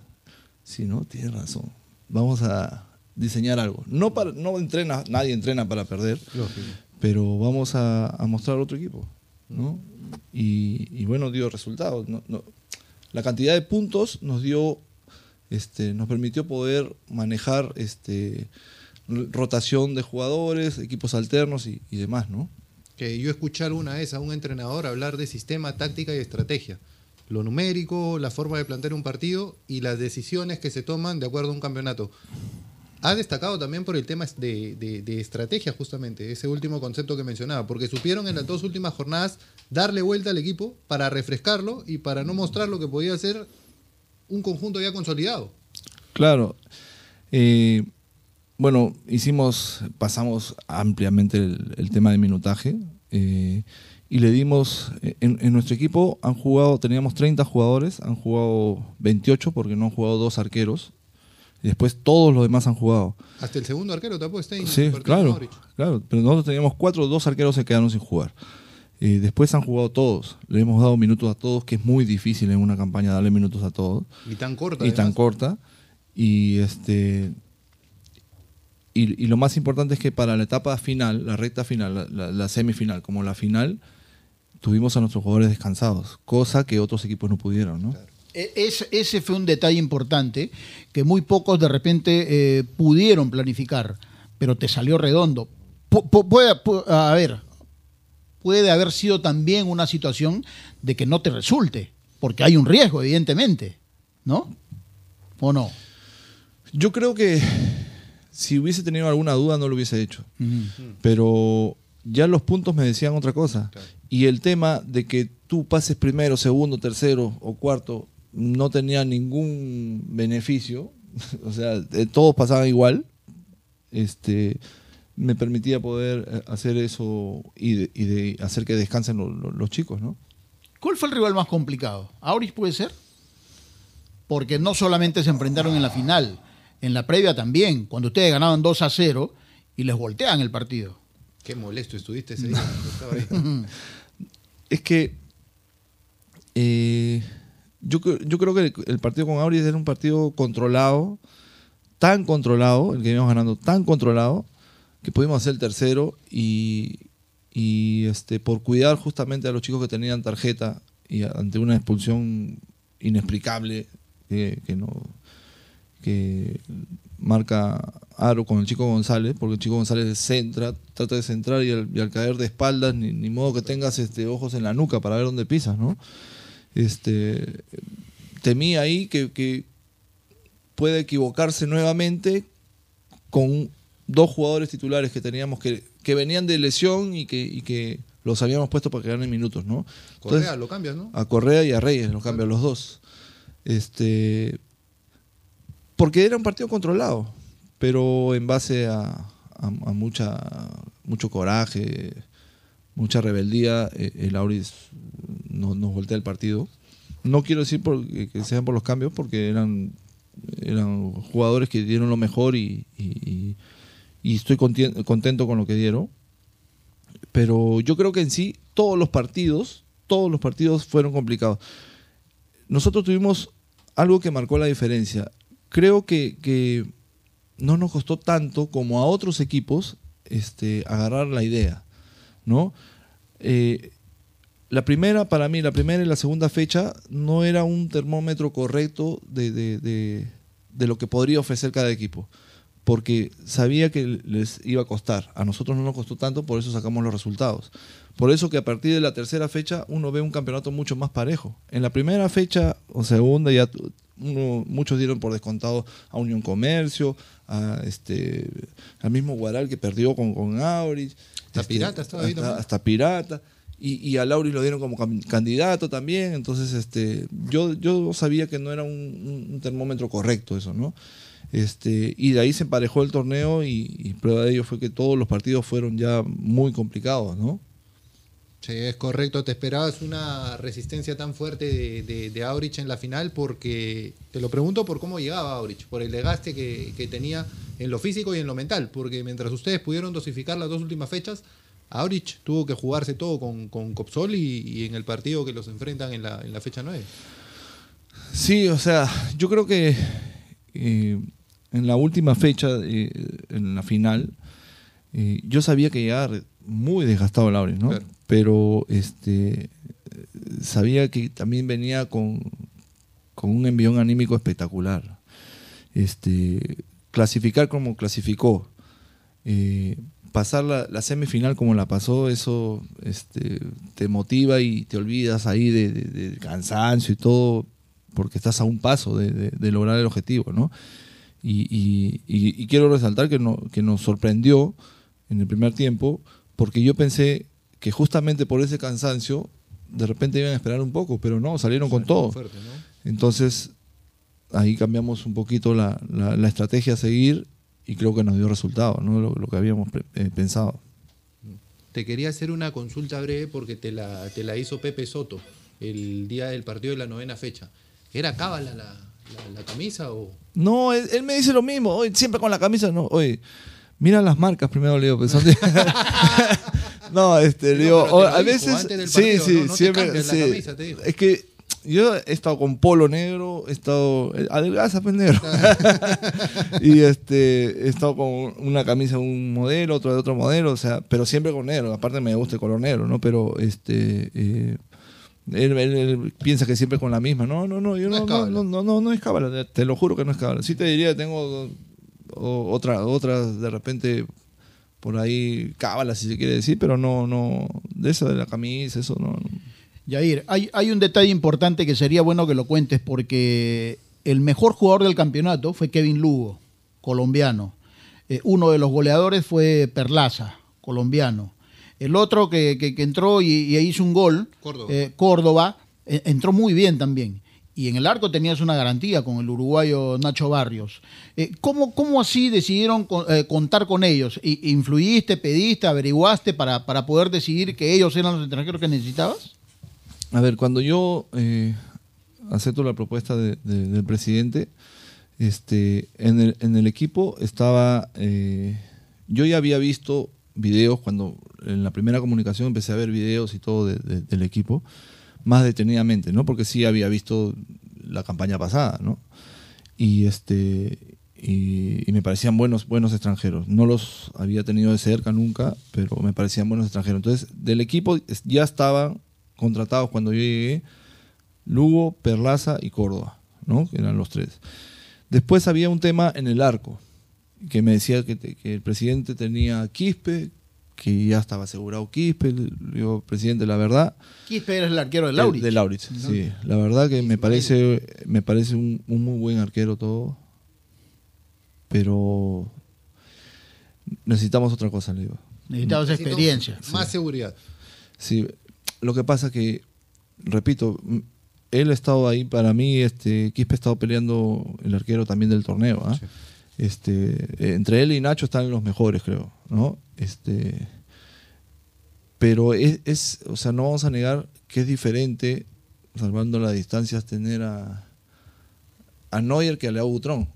Sí, ¿no? Tienes razón. Vamos a diseñar algo. No, para, no entrena, nadie entrena para perder, pero vamos a, a mostrar otro equipo. ¿no? Y, y bueno, dio resultados. No- no- la cantidad de puntos nos dio, este, nos permitió poder manejar este, rotación de jugadores, equipos alternos y, y demás, ¿no? Que yo escuché alguna vez a un entrenador hablar de sistema, táctica y estrategia. Lo numérico, la forma de plantear un partido y las decisiones que se toman de acuerdo a un campeonato. Ha destacado también por el tema de, de- de estrategia, justamente, ese último concepto que mencionaba, porque supieron en las dos últimas jornadas darle vuelta al equipo para refrescarlo y para no mostrar lo que podía ser un conjunto ya consolidado. Claro. Eh, bueno, hicimos, pasamos ampliamente el, el tema de minutaje eh, y le dimos, en, en nuestro equipo han jugado, teníamos 30 jugadores, han jugado 28 porque no han jugado dos arqueros y después todos los demás han jugado. Hasta el segundo arquero. Sí, en el partido de claro, claro. Pero nosotros teníamos cuatro, dos arqueros se quedaron sin jugar. Eh, después han jugado todos. Le hemos dado minutos a todos, que es muy difícil en una campaña darle minutos a todos. Y tan corta. Y tan corta. Y este. Y, y lo más importante es que para la etapa final, la recta final, la, la- la semifinal, como la final, tuvimos a nuestros jugadores descansados, cosa que otros equipos no pudieron, ¿no? E- es- ese fue un detalle importante que muy pocos de repente eh, pudieron planificar, pero te salió redondo. Pu- pu- puede, pu- a ver, puede haber sido también una situación de que no te resulte, porque hay un riesgo, evidentemente, ¿no? ¿O no? Yo creo que si hubiese tenido alguna duda no lo hubiese hecho. Pero ya los puntos me decían otra cosa. Y el tema de que tú pases primero, segundo, tercero o cuarto no tenía ningún beneficio. (laughs) o sea, eh, todos pasaban igual. Este me permitía poder eh, hacer eso y de, y de hacer que descansen lo- lo- los chicos, ¿no? ¿Cuál fue el rival más complicado? ¿Auris puede ser? Porque no solamente se enfrentaron en la final, en la previa también, cuando ustedes ganaban 2 a 0 y les voltean el partido. Qué molesto estuviste ese día. cuando estaba ahí. (laughs) Es que eh, yo, yo creo que el, el partido con Auris era un partido controlado, tan controlado, el que íbamos ganando, tan controlado, que pudimos hacer el tercero y, y, este, por cuidar justamente a los chicos que tenían tarjeta y ante una expulsión inexplicable que no que marca Aro con el chico González, porque el chico González centra, trata de centrar y al, y al caer de espaldas, ni, ni modo que tengas este, ojos en la nuca para ver dónde pisas, ¿no? Este, temí ahí que, que puede equivocarse nuevamente con dos jugadores titulares que teníamos que, que venían de lesión y que, y que los habíamos puesto para que ganen minutos, ¿no? Correa, lo cambias, ¿no? A Correa y a Reyes los cambian los dos. Este, porque era un partido controlado, pero en base a, mucha, mucho coraje, mucha rebeldía, eh, el Auris no- nos voltea el partido. No quiero decir que sean por los cambios, porque eran, eran jugadores que dieron lo mejor y, y- estoy contento con lo que dieron. Pero yo creo que en sí todos los partidos, todos los partidos fueron complicados. Nosotros tuvimos algo que marcó la diferencia. Creo que, no nos costó tanto como a otros equipos este, agarrar la idea, ¿no? Eh, la primera, para mí, la primera y la segunda fecha no era un termómetro correcto de- de lo que podría ofrecer cada equipo, porque sabía que les iba a costar. A nosotros no nos costó tanto, por eso sacamos los resultados. Por eso que a partir de la tercera fecha uno ve un campeonato mucho más parejo. En la primera fecha o segunda ya uno- muchos dieron por descontado a Unión Comercio, a este, al mismo Guaral que perdió con, con Aurich. Hasta Pirata estaba ahí hasta, Pirata. Y, y a Lauri lo dieron como candidato también. Entonces, este, yo, yo sabía que no era un termómetro correcto eso, ¿no? Este, y de ahí se emparejó el torneo y, y prueba de ello fue que todos los partidos fueron ya muy complicados, ¿no? Sí, es correcto. ¿Te esperabas una resistencia tan fuerte de, de, de Aurich en la final? Porque te lo pregunto por cómo llegaba Aurich, por el desgaste que, que tenía en lo físico y en lo mental. Porque mientras ustedes pudieron dosificar las dos últimas fechas, Aurich tuvo que jugarse todo con, con Copsol y, y en el partido que los enfrentan en la, en la fecha 9. Sí, o sea, yo creo que eh, en la última fecha, eh, en la final, eh, yo sabía que llegaba muy desgastado Lauri, ¿no? Pero este sabía que también venía con, con un envión anímico espectacular. Este, clasificar como clasificó, eh, pasar la, semifinal como la pasó, eso este, te motiva y te olvidas ahí de, cansancio y todo, porque estás a un paso de, lograr el objetivo, ¿no? Y, y- y- y quiero resaltar que, no, que nos sorprendió en el primer tiempo, porque yo pensé que justamente por ese cansancio, de repente iban a esperar un poco, pero no, salieron con todo. fuerte, ¿no? Entonces, ahí cambiamos un poquito la, la- la estrategia a seguir y creo que nos dio resultado, ¿no? lo, lo que habíamos eh, pensado. Te quería hacer una consulta breve porque te la, te la hizo Pepe Soto el día del partido de la novena fecha. ¿Era cábala la, la- la camisa o...? No, él, él me dice lo mismo, oye, siempre con la camisa, no, oye, mira las marcas primero, le digo, pensando. (laughs) no, este, digo, o- a veces, del sí, partido, sí, ¿no? Siempre, sí. camisa, es que yo he estado con polo negro, he estado. eh, Adelgaza, pues negro. (laughs) y este, he estado con una camisa de un modelo, otro de otro modelo, o sea, pero siempre con negro. Aparte me gusta el color negro, ¿no? Pero este. eh, él, él- él piensa que siempre con la misma. No, no, no, yo no, no, no, no, no, no es cábala, te lo juro que no es cábala. Sí te diría, tengo o- otra, otras de repente por ahí cábala, si se quiere decir, pero no, no, de eso de la camisa, eso no. no. Yair, hay, hay un detalle importante que sería bueno que lo cuentes porque el mejor jugador del campeonato fue Kevin Lugo, colombiano. Eh, uno de los goleadores fue Perlaza, colombiano. El otro que, que- que entró y, y hizo un gol, Córdoba. eh, Córdoba, eh, entró muy bien también. Y en el arco tenías una garantía con el uruguayo Nacho Barrios. Eh, ¿cómo, cómo así decidieron eh, contar con ellos? ¿Influiste, pediste, averiguaste para, para poder decidir que ellos eran los extranjeros que necesitabas? A ver, cuando yo eh, acepto la propuesta de- de- del presidente, este, en, el, en el equipo estaba, yo ya había visto videos cuando en la primera comunicación empecé a ver videos y todo de- del equipo más detenidamente, ¿no? Porque sí había visto la campaña pasada, ¿no? Y este y, me parecían buenos buenos extranjeros. No los había tenido de cerca nunca, pero me parecían buenos extranjeros. Entonces, del equipo ya estaban contratados cuando yo llegué Lugo, Perlaza y Córdoba, ¿no? Que eran los tres. Después había un tema en el arco, que me decía que, el presidente tenía Quispe, que ya estaba asegurado Quispe. Le digo, presidente, la verdad, Quispe era el arquero de Lauritz. De Lauritz, sí. La verdad que me parece, me parece un, un muy buen arquero todo. Pero necesitamos otra cosa, le digo. Necesitabas experiencia. Más seguridad. Sí, lo que pasa que, repito, él ha estado ahí para mí, este, Quispe ha estado peleando el arquero también del torneo, ¿ah? Este, eh, entre él y Nacho están los mejores, creo, ¿no? Este, pero es, es, o sea, no vamos a negar que es diferente, salvando las distancias, tener a, a Neuer que a Leo Butrón.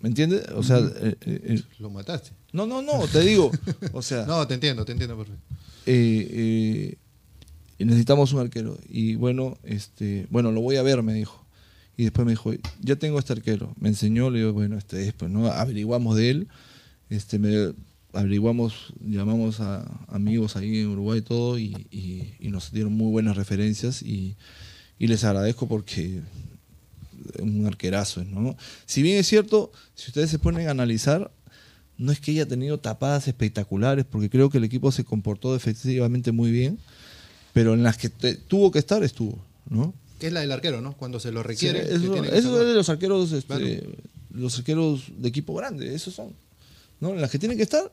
¿Me entiendes? O sea, eh, eh, eh, Lo mataste. no, no, no, te digo, o sea, (laughs) No, te entiendo, te entiendo perfecto. eh, necesitamos un arquero. Y bueno, este, bueno, lo voy a ver, me dijo. Y después me dijo, ya tengo este arquero. Me enseñó, le digo, bueno, este es, pues, ¿no? Averiguamos de él, este, me, averiguamos, llamamos a amigos ahí en Uruguay y todo, y, y- y nos dieron muy buenas referencias y, y les agradezco porque un arquerazo, ¿no? Si bien es cierto, si ustedes se ponen a analizar, no es que haya tenido tapadas espectaculares, porque creo que el equipo se comportó efectivamente muy bien, pero en las que te- tuvo que estar, estuvo, ¿no? Que es la del arquero, ¿no? Cuando se lo requiere. Sí, que eso, tiene que eso es de los arqueros, este, Claro. los arqueros de equipo grande, esos son. ¿No? En las que tienen que estar,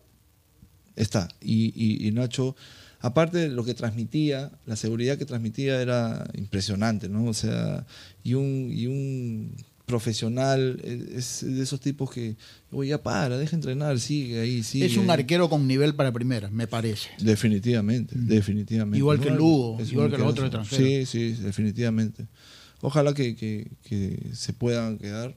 está. Y, y- y Nacho, aparte de lo que transmitía, la seguridad que transmitía era impresionante, ¿no? O sea, y un, y un profesional, eh, es de esos tipos que, oye, ya para, deja entrenar, sigue ahí, sigue. Es un ahí". arquero con nivel para primera, me parece. Definitivamente, definitivamente. Igual que Lugo, igual que los otros extranjeros. Sí, sí, definitivamente. Ojalá que, que- que se puedan quedar.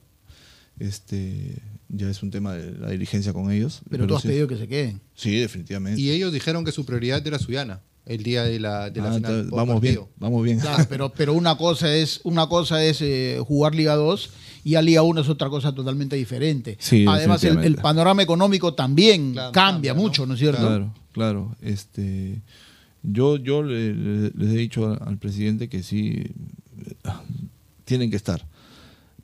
Este, ya es un tema de la dirigencia con ellos. Pero tú has sí. pedido que se queden. Sí, definitivamente. Y ellos dijeron que su prioridad era Suyana, el día de la, de la Ah, final. vamos bien, vamos bien. Claro, pero, pero una cosa es, una cosa es eh, jugar Liga 2 y a Liga 1 es otra cosa totalmente diferente. Sí, Además, el, panorama económico también Claro, cambia, cambia, ¿no? mucho, ¿no es cierto? Claro, claro. Este, yo yo le- le- les he dicho al, al presidente que sí, eh, tienen que estar.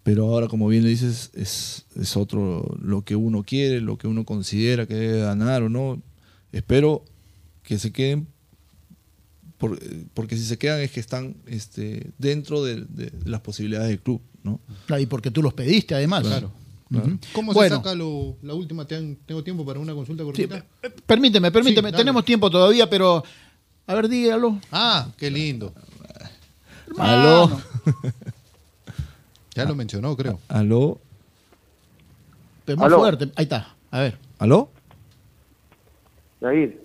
Pero ahora, como bien le dices, es, es otro lo que uno quiere, lo que uno considera que debe ganar o no. Espero que se queden, por- eh, porque si se quedan es que están este, dentro de, de las posibilidades del club, ¿no? Claro, y porque tú los pediste, además. Claro. ¿Cómo Bueno. se saca lo- la última? ¿Te han- ¿Tengo tiempo para una consulta cortita? Permíteme, permíteme, Sí, dale. tenemos tiempo todavía, pero a ver, dígalo. Ah, qué lindo. Aló. (laughs) Ya lo mencionó, creo. Aló. Pero más Aló. fuerte, ahí está, a ver. ¿Aló? Jair.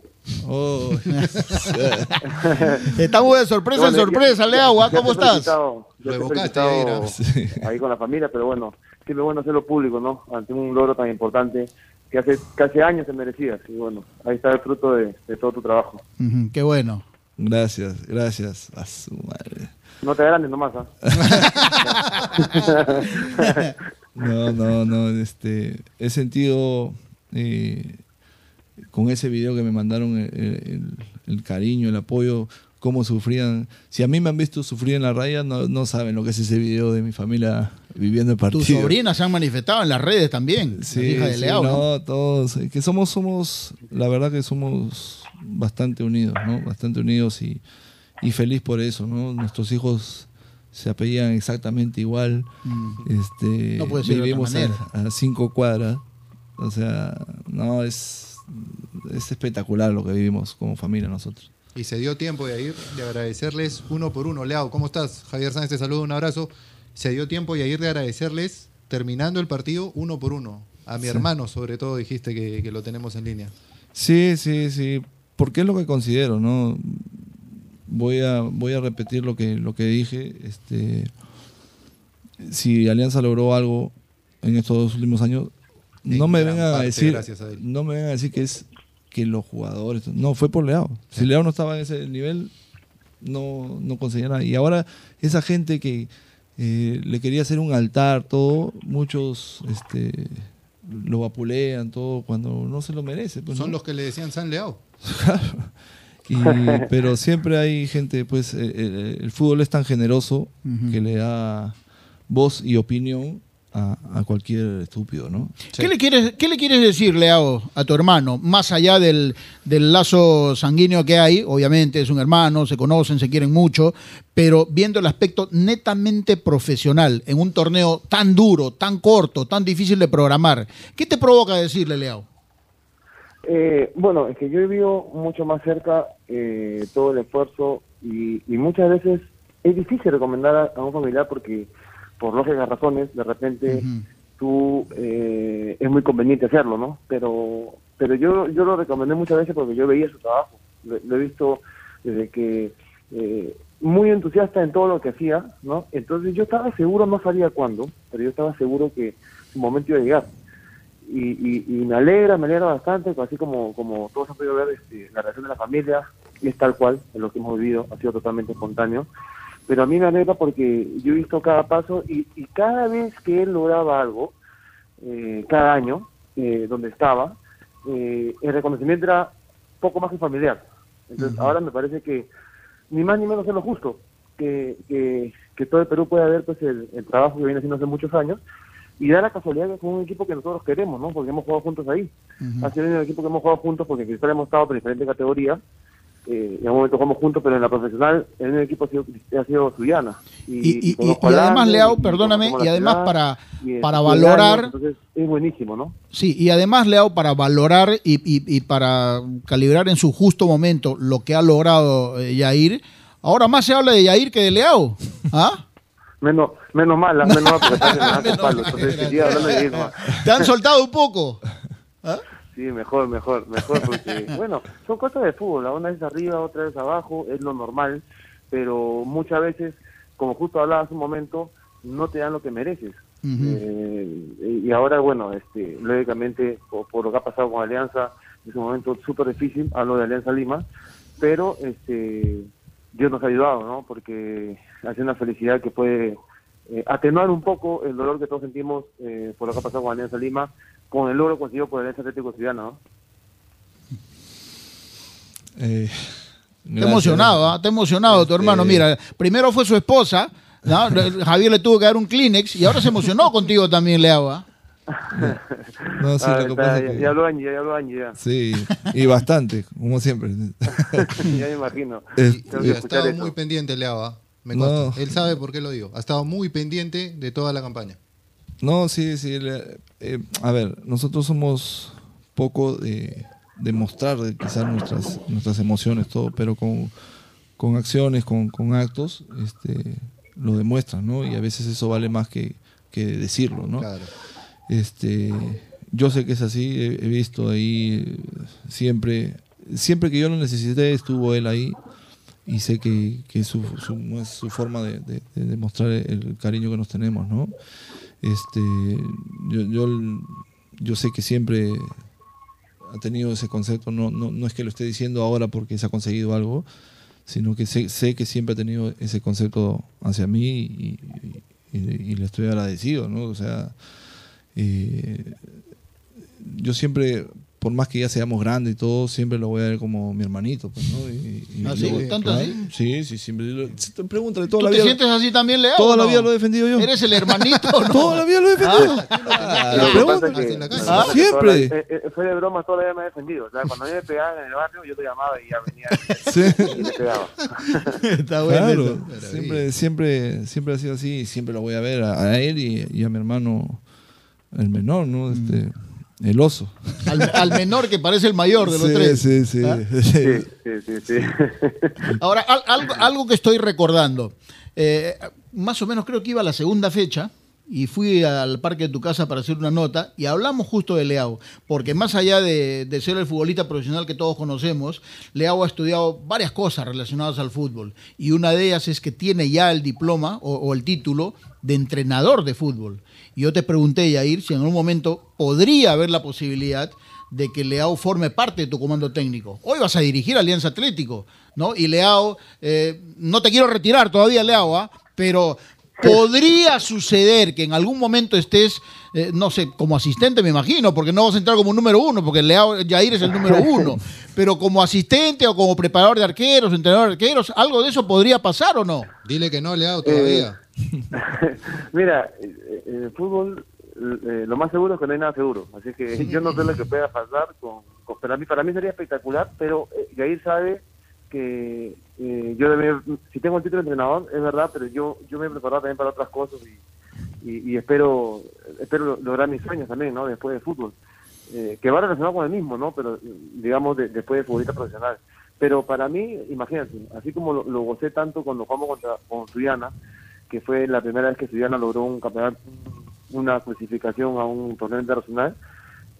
Oh. (laughs) Estamos de sorpresa en sorpresa, ya- Leagua, ya ¿cómo estás? Lo evocaste felicitado (laughs) ahí con la familia, pero bueno, siempre bueno hacerlo público, ¿no? Ante un logro tan importante que hace casi años se merecía. Y bueno, ahí está el fruto de, de todo tu trabajo. Qué bueno. Gracias, gracias. A su madre. No te agrandes nomás, ¿ah? (laughs) No, no, no, este, he sentido eh, con ese video que me mandaron el, el- el cariño, el apoyo, cómo sufrían. Si a mí me han visto sufrir en la raya, no, no saben lo que es ese video de mi familia viviendo el partido. Tus sobrinas se han manifestado en las redes también. Sí, las hijas de sí, Leao, ¿no? no, todos, eh, que somos, somos, la verdad que somos bastante unidos, ¿no? Bastante unidos y, y feliz por eso, ¿no? Nuestros hijos se apellidan exactamente igual, este, No puede ser de otra vivimos manera. a, a cinco cuadras, o sea, no, es, es espectacular lo que vivimos como familia nosotros. Y se dio tiempo de ir, de agradecerles uno por uno. Leao, ¿cómo estás? Javier Sánchez te saluda, un abrazo. Se dio tiempo de ir de agradecerles, terminando el partido, uno por uno. A mi Sí. hermano, sobre todo, dijiste que, que lo tenemos en línea. Sí, sí, sí, porque es lo que considero, ¿no? Voy a, voy a repetir lo que, lo que dije. Este, si Alianza logró algo en estos dos últimos años, En no me vengan a decir, a no me vengan a decir que es que los jugadores, no, fue por Leao. Si Leao no estaba en ese nivel, no, no conseguía nada. Y ahora esa gente que eh, le quería hacer un altar, todo, muchos este, lo vapulean, todo, cuando no se lo merece. pues, Son ¿no? los que le decían San Leao. (laughs) (laughs) Y- (laughs) pero siempre hay gente, pues eh, eh, el fútbol es tan generoso que le da voz y opinión a, a cualquier estúpido, ¿no? ¿Qué, le quieres, ¿Qué le quieres decir, Leao, a tu hermano? Más allá del, del lazo sanguíneo que hay, obviamente es un hermano, se conocen, se quieren mucho, pero viendo el aspecto netamente profesional en un torneo tan duro, tan corto, tan difícil de programar, ¿qué te provoca decirle, Leao? Eh, bueno, es que yo he vivido mucho más cerca eh, todo el esfuerzo y, y muchas veces es difícil recomendar a, a un familiar porque por lógicas razones de repente tú eh, es muy conveniente hacerlo, ¿no? Pero pero yo yo lo recomendé muchas veces porque yo veía su trabajo, lo, lo he visto desde que eh, muy entusiasta en todo lo que hacía, ¿no? Entonces yo estaba seguro, no sabía cuándo, pero yo estaba seguro que su momento iba a llegar y, y, y me alegra, me alegra bastante, así como, como todos han podido ver, este, la reacción de la familia y es tal cual, en lo que hemos vivido, ha sido totalmente espontáneo. Pero a mí me alegra porque yo he visto cada paso y, y cada vez que él lograba algo, eh, cada año, eh, donde estaba, eh, el reconocimiento era poco más que familiar. Entonces ahora me parece que ni más ni menos es lo justo, que, que, que todo el Perú pueda ver pues el, el trabajo que viene haciendo hace muchos años y da la casualidad que es un equipo que nosotros queremos, ¿no? Porque hemos jugado juntos ahí. Ha sido el equipo que hemos jugado juntos porque en Cristal hemos estado por diferentes categorías. Eh, en un momento jugamos juntos, pero en la profesional, el único equipo ha sido, ha sido Suyana. Y, y- y además, Leao, perdóname, y además para, para el valorar... año, entonces es buenísimo, ¿no? Sí, y además, Leao, para valorar y, y- y para calibrar en su justo momento lo que ha logrado eh, Yair, ahora más se habla de Yair que de Leao. ¿Ah? Menos, menos (laughs) mal, menos mal, porque el alto palo, entonces seguía hablando de Irma. ¿Te han soltado un poco? Sí, mejor, mejor, mejor, porque, (laughs) bueno, son cosas de fútbol, la una vez arriba, otra vez abajo, es lo normal, pero muchas veces, como justo hablaba hace un momento, no te dan lo que mereces. Eh, y ahora, bueno, este, lógicamente, por, por lo que ha pasado con Alianza, es un momento súper difícil, hablo de Alianza Lima, pero este, Dios nos ha ayudado, ¿no? Porque hace una felicidad que puede eh, atenuar un poco el dolor que todos sentimos eh, por lo que ha pasado con Alianza Lima, con el logro conseguido por el Alianza Atlético Ciudadano, ¿no? Eh, Te emocionado, ¿ah? Te emocionado tu hermano. Este- Mira, primero fue su esposa, ¿no? (laughs) Javier le tuvo que dar un Kleenex y ahora se emocionó contigo también, Leao. (laughs) No, sí, Ah, lo que está, pasa ya, es que- ya ya ya. Sí, y bastante, como siempre. (laughs) ya me imagino. Y ha estado eso. muy pendiente Leao, ¿ah? me No. Él sabe por qué lo digo. Ha estado muy pendiente de toda la campaña. No, sí, sí. le- eh, a ver, nosotros somos poco de, de mostrar de quizás nuestras, nuestras emociones, todo, pero con, con acciones, con, con actos, este, lo demuestran, ¿no? Y a veces eso vale más que, que decirlo, ¿no? Claro. Este, yo sé que es así, he, visto ahí siempre, siempre que yo lo necesité estuvo él ahí y sé que, que su, es su forma de, de- de demostrar el cariño que nos tenemos, ¿no? Este, yo, yo, sé que siempre ha tenido ese concepto, no, no, no es que lo esté diciendo ahora porque se ha conseguido algo, sino que sé, sé que siempre ha tenido ese concepto hacia mí y- y le estoy agradecido, ¿no? O sea, eh, yo siempre, por más que ya seamos grandes y todo, siempre lo voy a ver como mi hermanito, pues, ¿no? Y, y- ¿Ah, sí? lo- ¿Tanto claro, así? Sí, sí, siempre. lo- te- Pregúntale, toda ¿Tú la te vida. sientes así también, Leao? Toda la vida lo he defendido yo. ¿Eres el hermanito o no? Toda la vida lo he defendido. Ah, Ah, que siempre. eh, eh, fue de broma, toda la vida me he defendido. O sea, cuando a mí me pegaban en el barrio, yo te llamaba y ya venía y (laughs) te pegaba. (laughs) Está bueno Claro, eso. siempre, siempre, siempre ha sido así y siempre lo voy a ver a, a él y, y a mi hermano, el menor, ¿no? Este, el oso. Al, al menor que parece el mayor de los Sí, tres. sí, sí. ¿Ah? Sí, sí, sí, sí. (laughs) Ahora, al- algo, algo que estoy recordando. Eh, más o menos creo que iba a la segunda fecha y fui al parque de tu casa para hacer una nota y hablamos justo de Leao, porque más allá de, de ser el futbolista profesional que todos conocemos, Leao ha estudiado varias cosas relacionadas al fútbol y una de ellas es que tiene ya el diploma o, o el título de entrenador de fútbol. Y yo te pregunté, Yair, si en algún momento podría haber la posibilidad de que Leao forme parte de tu comando técnico. Hoy vas a dirigir Alianza Atlético, ¿no? Y Leao, eh, no te quiero retirar todavía, Leao, ¿ah? pero podría suceder que en algún momento estés, eh, no sé, como asistente, me imagino, porque no vas a entrar como número uno, porque Leao Yair es el número (laughs) uno, pero como asistente o como preparador de arqueros, entrenador de arqueros, ¿algo de eso podría pasar o no? Dile que no, Leao, todavía. (laughs) Mira, eh, en el fútbol eh, lo más seguro es que no hay nada seguro. Así que yo no sé lo que pueda pasar. Con, con- para, mí, para mí sería espectacular, pero eh, Yair sabe que eh, yo debe, si tengo el título de entrenador, es verdad, pero yo yo me he preparado también para otras cosas y, y, y espero espero lograr mis sueños también, ¿no? Después del fútbol. Eh, que va relacionado con el mismo, ¿no? Pero digamos de- después de futbolista profesional. Pero para mí, imagínate, así como lo, lo gocé tanto cuando jugamos contra con Suyana, que fue la primera vez que Suyana logró un campeonato, una clasificación a un torneo internacional,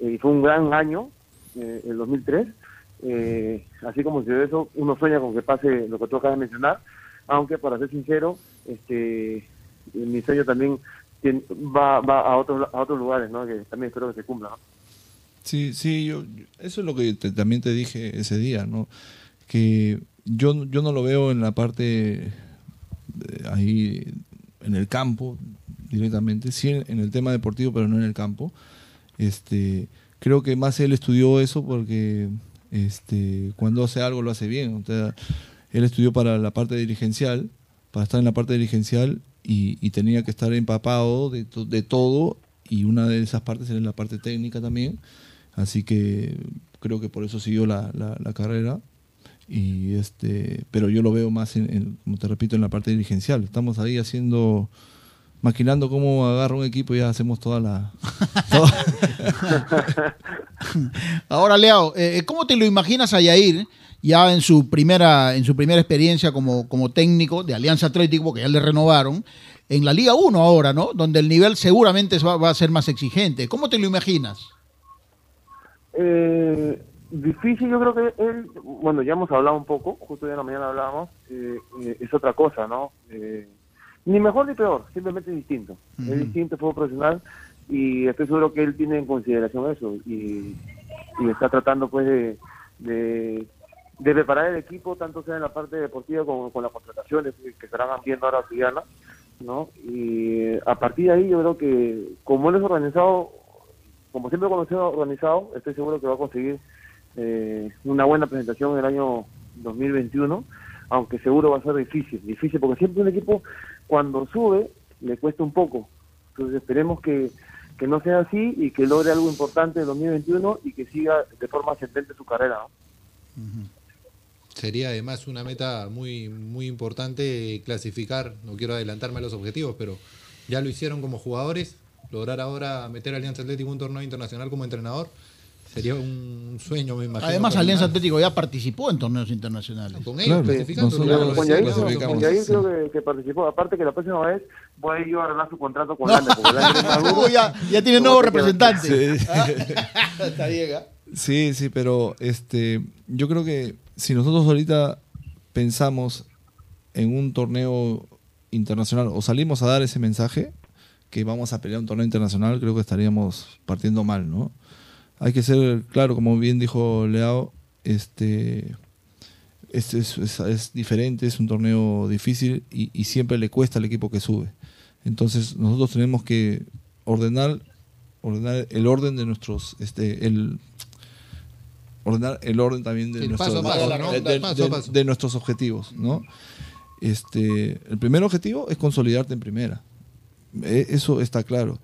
eh, y fue un gran año, eh, el 2003. Eh, así como si de eso uno sueña con que pase lo que tú acabas de mencionar, aunque para ser sincero, este, mi sueño también tien- va, va a otros a otros lugares, ¿no? Que también espero que se cumpla. Sí, sí, yo, eso es lo que te- también te dije ese día, ¿no? Que yo, yo no lo veo en la parte ahí en el campo directamente, sí en, el tema deportivo, pero no en el campo. Este, creo que más él estudió eso porque este, cuando hace algo lo hace bien. Él estudió para la parte dirigencial, para estar en la parte dirigencial y, tenía que estar empapado de, to- de todo y una de esas partes era la parte técnica también. Así que creo que por eso siguió la- la carrera. Y este, pero yo lo veo más, en, en, como te repito, en la parte dirigencial. Estamos ahí haciendo, maquinando cómo agarra un equipo y ya hacemos toda la... (laughs) (laughs) Ahora, Leao, eh, ¿cómo te lo imaginas a Yair ya en su primera, en su primera experiencia como, como técnico de Alianza Atlético, porque ya le renovaron, en la Liga 1 ahora, ¿no? Donde el nivel seguramente va, va a ser más exigente. ¿Cómo te lo imaginas? Eh, difícil, yo creo que él, bueno, ya hemos hablado un poco, justo hoy en la mañana hablábamos, eh, eh, es otra cosa, ¿no? Eh, ni mejor ni peor, simplemente distinto. Ujú. Es distinto, es fútbol profesional y estoy seguro que él tiene en consideración eso y, y está tratando pues de, de, de preparar el equipo, tanto sea en la parte deportiva como con las contrataciones que estarán viendo ahora Suyana, ¿no? Y a partir de ahí yo creo que como él es organizado, como siempre cuando sea organizado, estoy seguro que va a conseguir eh, una buena presentación en el año 2021, aunque seguro va a ser difícil, difícil, porque siempre un equipo cuando sube le cuesta un poco. Entonces esperemos que, que no sea así y que logre algo importante en 2021 y que siga de forma ascendente su carrera. ¿no? Sería además una meta muy, muy importante clasificar, no quiero adelantarme a los objetivos, pero ya lo hicieron como jugadores, lograr ahora meter a Alianza Atlético un torneo internacional como entrenador, sería un sueño, me imagino. Además, Alianza Atlético ya participó en torneos internacionales. Con ellos, Con, Yair, clasificamos. con Yair creo que, que participó. Aparte que la próxima vez voy a ir yo a arreglar su contrato con duro. Uy, (laughs) ya, ya tiene nuevo representante. Sí. (laughs) Ah, Está bien, ¿ah? Sí, sí, pero este, yo creo que si nosotros ahorita pensamos en un torneo internacional o salimos a dar ese mensaje que vamos a pelear un torneo internacional, creo que estaríamos partiendo mal, ¿no? Hay que ser claro, como bien dijo Leao, este, es, es- es- es diferente, es un torneo difícil y, y siempre le cuesta al equipo que sube. Entonces nosotros tenemos que ordenar, ordenar el orden de nuestros, este, el ordenar el orden también de, El nuestros, paso a paso, ¿no? de- de- Paso a de- paso. de nuestros objetivos, ¿no? Este, el primer objetivo es consolidarte en primera. E- Eso está claro.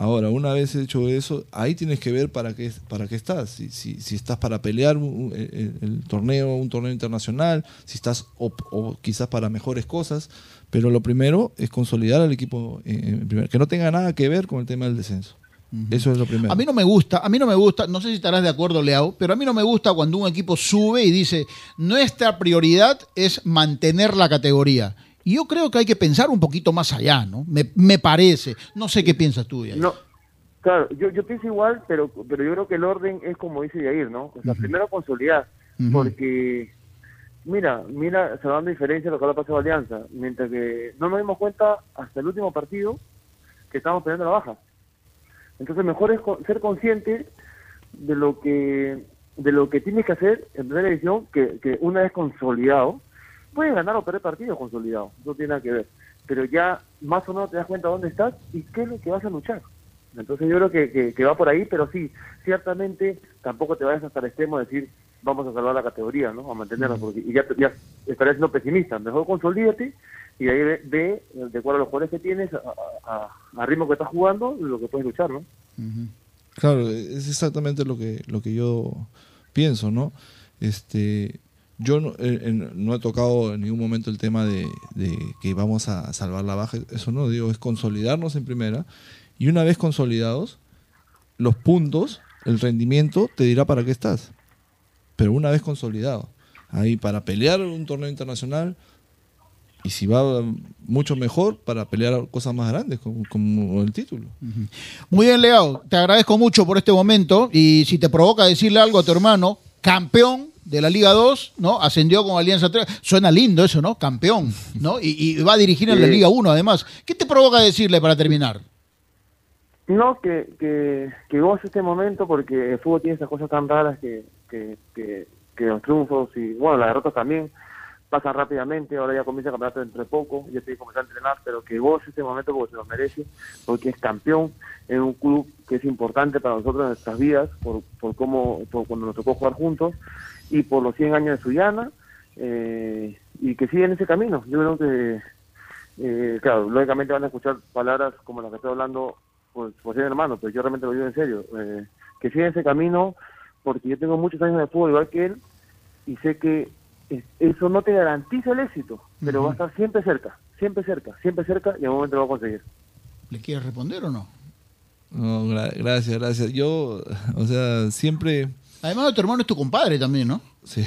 Ahora, una vez hecho eso, ahí tienes que ver para qué, para qué estás. Si, si, si estás para pelear un- un- el, el torneo, un torneo internacional, si estás o, o quizás para mejores cosas. Pero lo primero es consolidar al equipo en, en que no tenga nada que ver con el tema del descenso. Eso es lo primero. A mí no me gusta, a mí no me gusta, no sé si estarás de acuerdo, Leao, pero a mí no me gusta cuando un equipo sube y dice, nuestra prioridad es mantener la categoría. Y yo creo que hay que pensar un poquito más allá, ¿no? Me, me parece. No sé qué piensas tú, Yair. No, claro, yo, yo pienso igual, pero, pero yo creo que el orden es como dice Yair, ¿no? O sea, primero consolidar, porque, mira, mira, se dan diferencia lo que ahora pasado Alianza, mientras que no nos dimos cuenta hasta el último partido que estábamos peleando la baja. Entonces mejor es ser consciente de lo que de lo que tienes que hacer en primera división, que, que una vez consolidado, puedes ganar o perder partidos consolidados, no tiene nada que ver. Pero ya más o menos te das cuenta dónde estás y qué es lo que vas a luchar. Entonces yo creo que, que, que va por ahí, pero sí, ciertamente tampoco te vayas hasta el extremo de decir vamos a salvar la categoría, ¿no? A mantenerla, porque y ya, ya estarás siendo pesimista. Mejor consolídate y de ahí ve, ve, de acuerdo a los jugadores que tienes, a, a- a ritmo que estás jugando, lo que puedes luchar, ¿no? Claro, es exactamente lo que, lo que yo pienso, ¿no? Este, yo no, eh, no he tocado en ningún momento el tema de, de que vamos a salvar la baja, eso no, digo, es consolidarnos en primera y una vez consolidados, los puntos, el rendimiento te dirá para qué estás, pero una vez consolidado, ahí para pelear un torneo internacional y si va mucho mejor para pelear cosas más grandes como, como el título. Muy bien, Leao, te agradezco mucho por este momento y si te provoca decirle algo a tu hermano, campeón de la Liga 2, ¿no? Ascendió con Alianza 3. Suena lindo eso, ¿no? Campeón, ¿no? Y, y va a dirigir en la. Liga 1 además. ¿Qué te provoca decirle para terminar? No, que, que, que goce este momento porque el fútbol tiene esas cosas tan raras que, que, que, que los triunfos y, bueno, las derrotas también pasan rápidamente. Ahora ya comienza el campeonato dentro de poco, ya estoy comenzando a entrenar, pero que goce este momento porque se lo merece, porque es campeón en un club que es importante para nosotros en nuestras vidas, por, por cómo, por cuando nos tocó jugar juntos y por los 100 años de Suyana, eh, y que siga en ese camino. Yo creo que, eh, claro, lógicamente van a escuchar palabras como las que estoy hablando por, por ser hermano, pero yo realmente lo digo en serio. eh, que siga ese camino, porque yo tengo muchos años de fútbol igual que él, y sé que es- eso no te garantiza el éxito, pero va a estar siempre cerca, siempre cerca, siempre cerca, y en un momento lo va a conseguir. ¿Le quieres responder o no? No, gra- gracias, gracias. Yo, o sea, siempre... Además, tu hermano es tu compadre también, ¿no? Sí.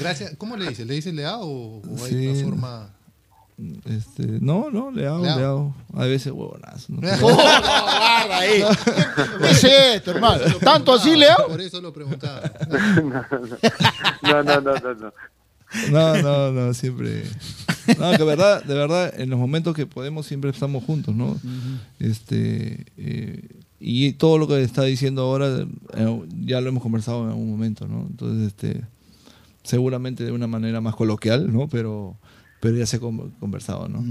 Gracias. ¿Cómo le dices? ¿Le dices Leao o, o hay Sí. una forma...? Este, no, no, le hago, Le hago. le hago. A veces huevonazo. ¿no? (laughs) Oh, no, guarda ahí. (laughs) ¿Qué es esto, hermano? ¿Tanto así, Leo? Por eso lo preguntaba. no, no, no, no, no. No, no, no, siempre. No, que verdad, de verdad, en los momentos que podemos siempre estamos juntos, ¿no? Este eh, y todo lo que está diciendo ahora eh, ya lo hemos conversado en algún momento, ¿no? Entonces, este, seguramente de una manera más coloquial, ¿no? Pero, pero ya se ha con- conversado, ¿no?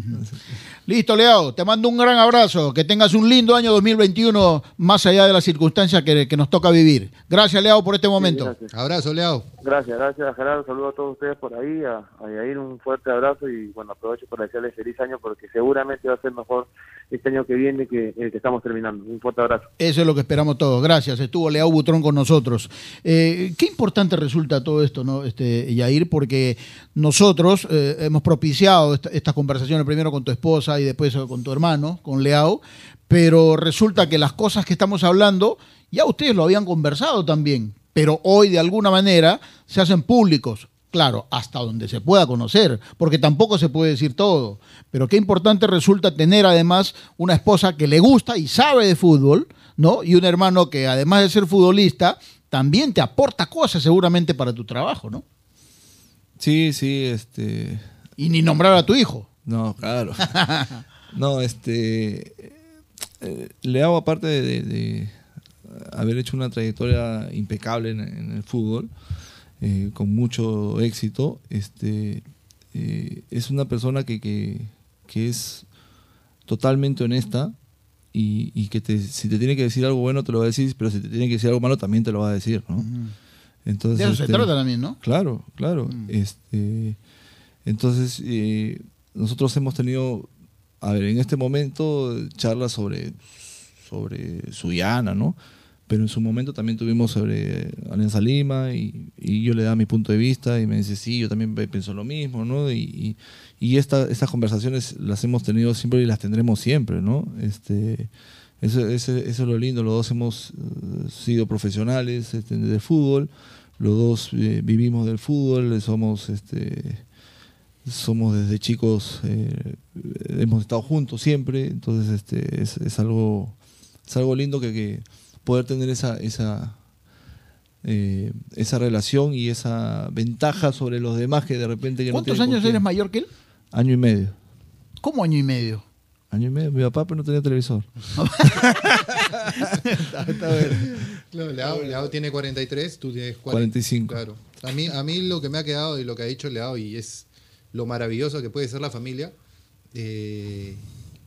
Listo, Leo. Te mando un gran abrazo. Que tengas un lindo año 2021, más allá de las circunstancias que, que nos toca vivir. Gracias, Leo, por este momento. gracias. Abrazo, Leao. Gracias, gracias Gerardo, saludo a todos ustedes por ahí, a, a Yair un fuerte abrazo y bueno, aprovecho para desearles feliz año porque seguramente va a ser mejor este año que viene que el que estamos terminando. Un fuerte abrazo. Eso es lo que esperamos todos. Gracias. Estuvo Leao Butrón con nosotros. Eh, qué importante resulta todo esto, ¿no, este, Yair? Porque nosotros eh, hemos propiciado esta- estas conversaciones primero con tu esposa y después con tu hermano, con Leao, pero resulta que las cosas que estamos hablando ya ustedes lo habían conversado también, pero hoy de alguna manera se hacen públicos. Claro, hasta donde se pueda conocer, porque tampoco se puede decir todo. Pero qué importante resulta tener además una esposa que le gusta y sabe de fútbol, ¿no? Y un hermano que además de ser futbolista, también te aporta cosas seguramente para tu trabajo, ¿no? Sí, sí, este. Y ni nombrar a tu hijo. No, claro. (laughs) no, este. eh, le hago aparte de, de haber hecho una trayectoria impecable en, en el fútbol. Eh, con mucho éxito. Este, eh, es una persona que, que, que es totalmente honesta y, y que te, si te tiene que decir algo bueno te lo va a decir, pero si te tiene que decir algo malo también te lo va a decir, ¿no? Entonces, De eso se este, trata también, ¿no? Claro, claro. Este, entonces, eh, nosotros hemos tenido, a ver, en este momento charlas sobre, sobre Suyana, ¿no? Pero en su momento también tuvimos sobre Alianza Lima y, yo le daba mi punto de vista y me dice, sí, yo también pienso lo mismo, ¿no? Y, y, y esta, estas conversaciones las hemos tenido siempre y las tendremos siempre, ¿no? Este, eso, es lo lindo, los dos hemos eh, sido profesionales este, de fútbol, los dos eh, vivimos del fútbol, somos este somos desde chicos eh, hemos estado juntos siempre entonces este es, algo es algo lindo que poder tener esa esa eh, esa relación y esa ventaja sobre los demás que de repente que ¿Cuántos años eres mayor que él? año y medio ¿Cómo año y medio? año y medio mi papá pero no tenía televisor (laughs) Está- está bueno. Claro, Leao, Leao tiene 43, tú tienes 40. 45. Claro. A mí, a mí lo que me ha quedado y lo que ha dicho Leao y es lo maravilloso que puede ser la familia, eh,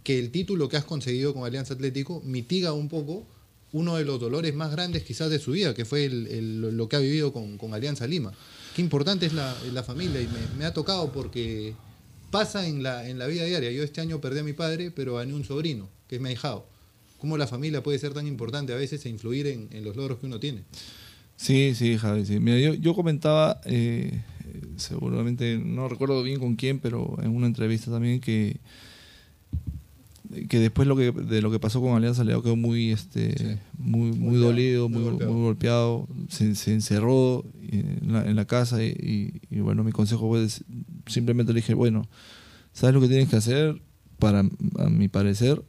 que el título que has conseguido con Alianza Atlético mitiga un poco uno de los dolores más grandes quizás de su vida, que fue lo que ha vivido con, Alianza Lima. Qué importante es la, familia y me, ha tocado porque pasa en la, vida diaria. Yo este año perdí a mi padre, pero gané un sobrino, que es mi ahijado. Cómo la familia puede ser tan importante a veces e influir en, los logros que uno tiene. Sí, sí, Javi, sí. Yo, yo comentaba, eh, seguramente no recuerdo bien con quién, pero en una entrevista también que que después lo que de lo que pasó con Alianza Leao quedó muy este muy muy dolido, muy, muy golpeado, se, se encerró en la, en la casa y, y- y bueno, mi consejo fue simplemente le dije, bueno, ¿sabes lo que tienes que hacer? Para a mi parecer,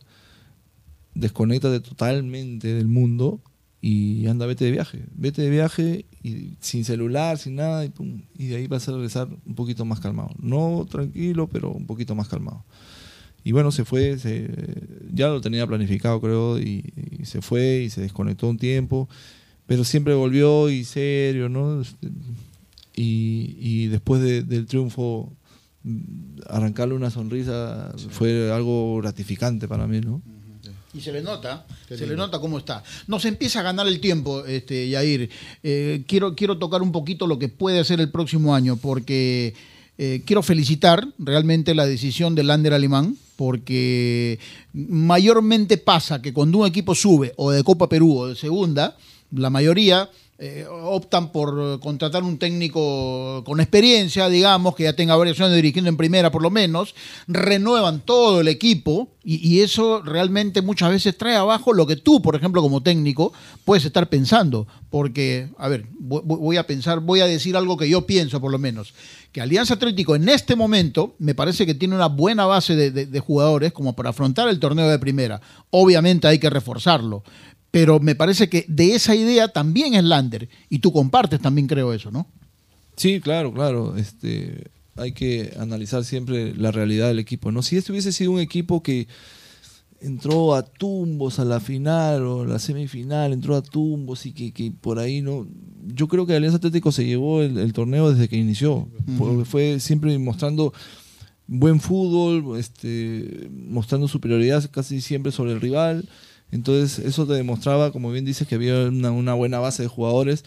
desconéctate totalmente del mundo y anda, vete de viaje. Vete de viaje y sin celular, sin nada, y, pum, y de ahí vas a regresar un poquito más calmado. No tranquilo, pero un poquito más calmado. Y bueno, se fue, se- ya lo tenía planificado, creo, y, y se fue y se desconectó un tiempo, pero siempre volvió y serio, ¿no? Y, y después de- del triunfo, arrancarle una sonrisa fue algo gratificante para mí, ¿no? Y se le nota, Qué se le nota cómo está. Nos empieza a ganar el tiempo, este, Yair. Eh, quiero, quiero tocar un poquito lo que puede ser el próximo año, porque eh, quiero felicitar realmente la decisión del Lander alemán, porque mayormente pasa que cuando un equipo sube, o de Copa Perú o de Segunda, la mayoría eh, optan por eh, contratar un técnico con experiencia, digamos, que ya tenga varios años dirigiendo en primera por lo menos, renuevan todo el equipo y, eso realmente muchas veces trae abajo lo que tú, por ejemplo, como técnico, puedes estar pensando. Porque, a ver, vo- vo- voy a pensar, voy a decir algo que yo pienso por lo menos, que Alianza Atlético en este momento me parece que tiene una buena base de jugadores como para afrontar el torneo de primera. Obviamente hay que reforzarlo, pero me parece que de esa idea también es Lander. Y tú compartes también, creo eso, ¿no? Sí, claro, claro. Este, hay que analizar siempre la realidad del equipo. ¿no? Si este hubiese sido un equipo que entró a tumbos a la final o a la semifinal, entró a tumbos y que, que por ahí no. Yo creo que Alianza Atlético se llevó el, el torneo desde que inició, porque fue siempre mostrando buen fútbol, este, mostrando superioridad casi siempre sobre el rival. Entonces eso te demostraba, como bien dices, que había una, una buena base de jugadores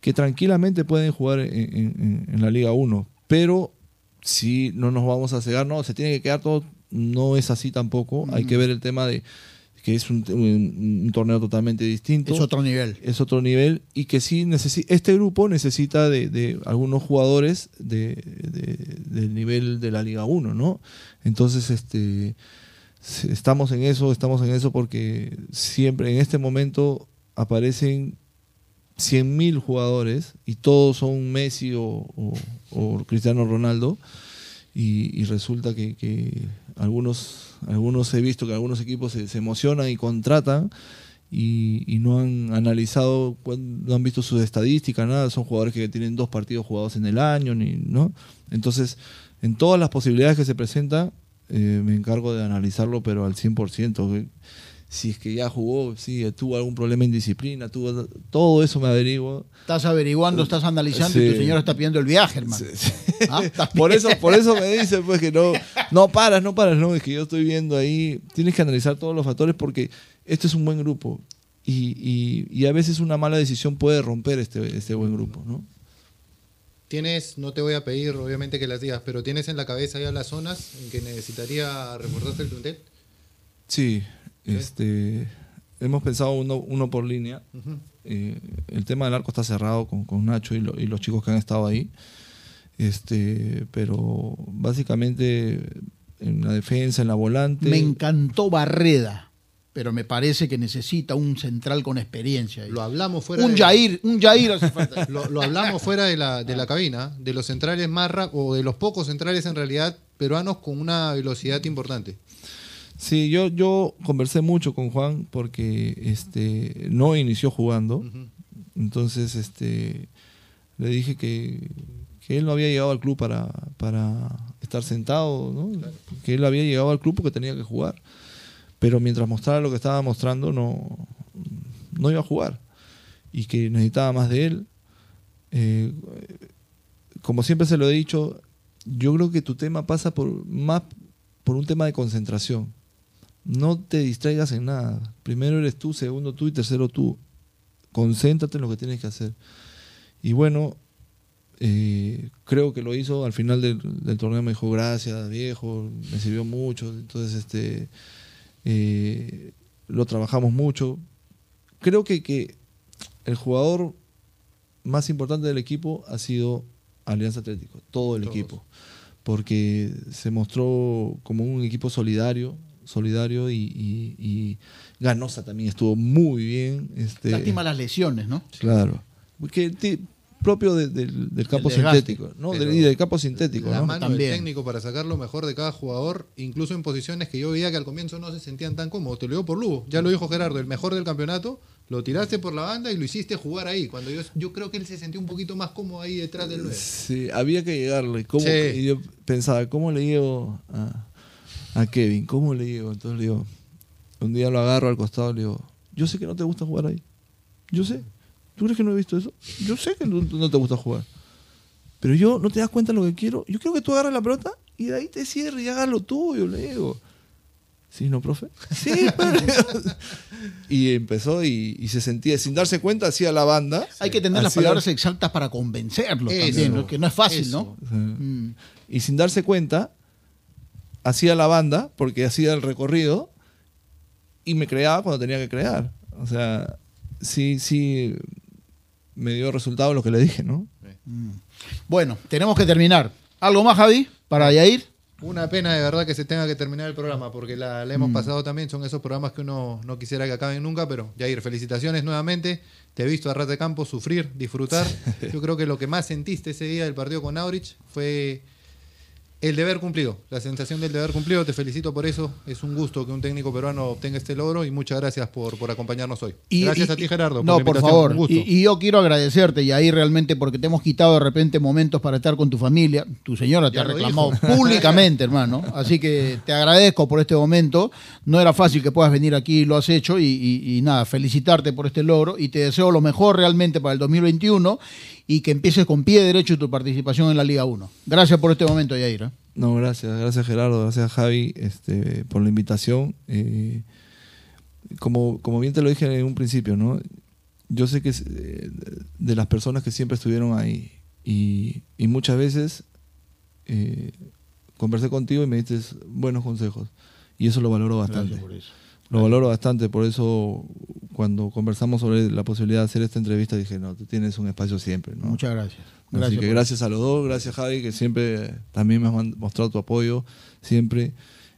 que tranquilamente pueden jugar en, en- en la Liga 1. Pero si no nos vamos a cegar, no, se tiene que quedar todo, no es así tampoco. Hay que ver el tema de que es un, un- un torneo totalmente distinto. Es otro nivel. Es otro nivel y que sí necesita, este grupo necesita de, de algunos jugadores de, de- del nivel de la Liga 1, ¿no? Entonces, este estamos en eso, estamos en eso porque siempre en este momento aparecen 100.000 jugadores y todos son Messi o, Cristiano Ronaldo y, resulta que, algunos, algunos he visto que algunos equipos se, emocionan y contratan y, y no han analizado, no han visto sus estadísticas, nada, son jugadores que tienen dos partidos jugados en el año, ni, ¿no? Entonces, en todas las posibilidades que se presentan, eh, me encargo de analizarlo, pero al 100%. si es que ya jugó, si tuvo algún problema en disciplina, tuvo todo eso me averiguo. Estás averiguando, estás analizando y tu señor está pidiendo el viaje, hermano. Ah, (laughs) por eso, por eso me dice pues que no, no paras, no paras, no, es que yo estoy viendo ahí, tienes que analizar todos los factores porque este es un buen grupo y, y, a veces una mala decisión puede romper este, este buen grupo, ¿no? Tienes, no te voy a pedir obviamente que las digas, pero tienes en la cabeza ya las zonas en que necesitaría reforzarse el plantel. Sí, este, hemos pensado uno, uno por línea. Eh, el tema del arco está cerrado con, con Nacho y, y, los chicos que han estado ahí. Este, pero básicamente en la defensa, en la volante. Me encantó Barreda pero me parece que necesita un central con experiencia. Lo hablamos fuera un de Jair, un Jair hace falta. (laughs) Lo, hablamos fuera de la, de la cabina, de los centrales más o de los pocos centrales en realidad peruanos con una velocidad importante. Sí, yo, yo conversé mucho con Juan porque este, no inició jugando. Entonces este, le dije que, él no había llegado al club para, para estar sentado, ¿no? que él había llegado al club porque tenía que jugar pero mientras mostrara lo que estaba mostrando no, no iba a jugar y que necesitaba más de él. Eh, como siempre se lo he dicho, yo creo que tu tema pasa por más por un tema de concentración. No te distraigas en nada. Primero eres tú, segundo tú y tercero tú. Concéntrate en lo que tienes que hacer. Y bueno, eh, creo que lo hizo al final del, del torneo. Me dijo gracias, viejo, me sirvió mucho. Entonces, este eh, lo trabajamos mucho. Creo que, que el jugador más importante del equipo ha sido Alianza Atlético, todo el equipo, porque se mostró como un equipo solidario, solidario y, Ganosa también estuvo muy bien. Este, Lástima las lesiones, ¿no? Claro. Porque propio del campo sintético, ¿no? Del, del, campo sintético. La ¿no? mano del técnico para sacar lo mejor de cada jugador, incluso en posiciones que yo veía que al comienzo no se sentían tan cómodos. Te lo digo por Lugo, ya lo dijo Gerardo, el mejor del campeonato, lo tiraste por la banda y lo hiciste jugar ahí. Cuando yo, yo creo que él se sentía un poquito más cómodo ahí detrás del 9. Sí, había que llegarle. ¿Cómo, Y yo pensaba, ¿cómo le llego a, a Kevin? ¿Cómo le llego? Entonces le digo, un día lo agarro al costado y le digo, yo sé que no te gusta jugar ahí. Yo sé. ¿Tú crees que no he visto eso? Yo sé que no, te gusta jugar. Pero yo, ¿no te das cuenta de lo que quiero? Yo quiero que tú agarres la pelota y de ahí te cierres y hagas lo tuyo, le digo. ¿Sí, no, profe? Sí, (laughs) (laughs) Y empezó y, se sentía, sin darse cuenta, hacía la banda. Hay que tener las palabras exactas para convencerlo también, que no es fácil, ¿no? Mm. Y sin darse cuenta, hacía la banda, porque hacía el recorrido, y me creaba cuando tenía que crear. O sea, sí, sí, me dio resultado lo que le dije, ¿no? Mm. Bueno, tenemos que terminar. ¿Algo más, Javi, para Yair? Una pena de verdad que se tenga que terminar el programa, porque la, hemos mm. pasado también, son esos programas que uno no quisiera que acaben nunca, pero Yair, felicitaciones nuevamente. Te he visto a Rat de Campo sufrir, disfrutar. (laughs) Yo creo que lo que más sentiste ese día del partido con Aurich fue el deber cumplido, la sensación del deber cumplido, te felicito por eso. Es un gusto que un técnico peruano obtenga este logro y muchas gracias por, por acompañarnos hoy. gracias a ti, Gerardo. no, por favor. Y, yo quiero agradecerte, y ahí realmente, porque te hemos quitado de repente momentos para estar con tu familia. Tu señora te ha reclamado (laughs) públicamente, hermano. Así que te agradezco por este momento. No era fácil que puedas venir aquí, lo has hecho. Y, y nada, felicitarte por este logro y te deseo lo mejor realmente para el 2021 y que empieces con pie derecho tu participación en la Liga 1. Gracias por este momento, Yair. ¿eh? No, gracias, gracias Gerardo, gracias Javi este, por la invitación. Eh, como, como bien te lo dije en un principio, ¿no? yo sé que es eh, de las personas que siempre estuvieron ahí y, muchas veces conversé contigo y me diste buenos consejos y eso lo valoro bastante. Lo valoro bastante, por eso cuando conversamos sobre la posibilidad de hacer esta entrevista dije, no, tú tienes un espacio siempre. ¿no? Muchas gracias. Así que gracias a los dos, gracias Javi, que siempre también me has mostrado tu apoyo, siempre.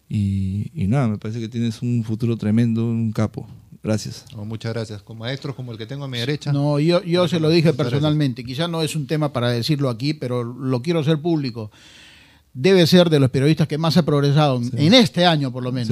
Y, nada, me parece que tienes un futuro tremendo, un capo. Gracias. muchas gracias. Con maestros como el que tengo a mi derecha. No, yo, yo se lo dije personalmente. Quizás no es un tema para decirlo aquí, pero lo quiero hacer público debe ser de los periodistas que más ha progresado en este año por lo menos.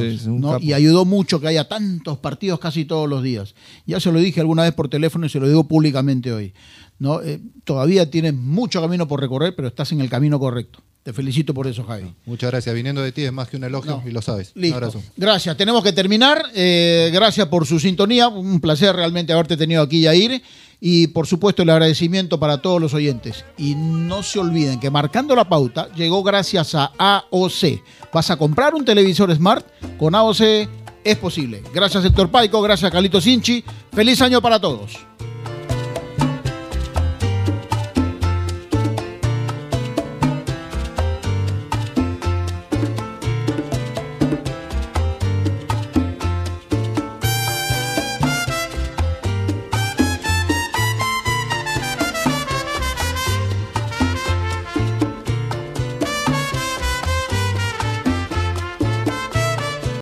y ayudó mucho que haya tantos partidos casi todos los días. Ya se lo dije alguna vez por teléfono y se lo digo públicamente hoy. ¿no? Eh, todavía tienes mucho camino por recorrer, pero estás en el camino correcto. Te felicito por eso, Javi. Muchas gracias. Viniendo de ti es más que un elogio y lo sabes. Listo. Un abrazo. Gracias. Tenemos que terminar. Eh, gracias por su sintonía. Un placer realmente haberte tenido aquí, Yair. Y por supuesto el agradecimiento para todos los oyentes. Y no se olviden que marcando la pauta llegó gracias a AOC. Vas a comprar un televisor smart con AOC es posible. Gracias Héctor Paico, gracias Calito Sinchi. Feliz año para todos.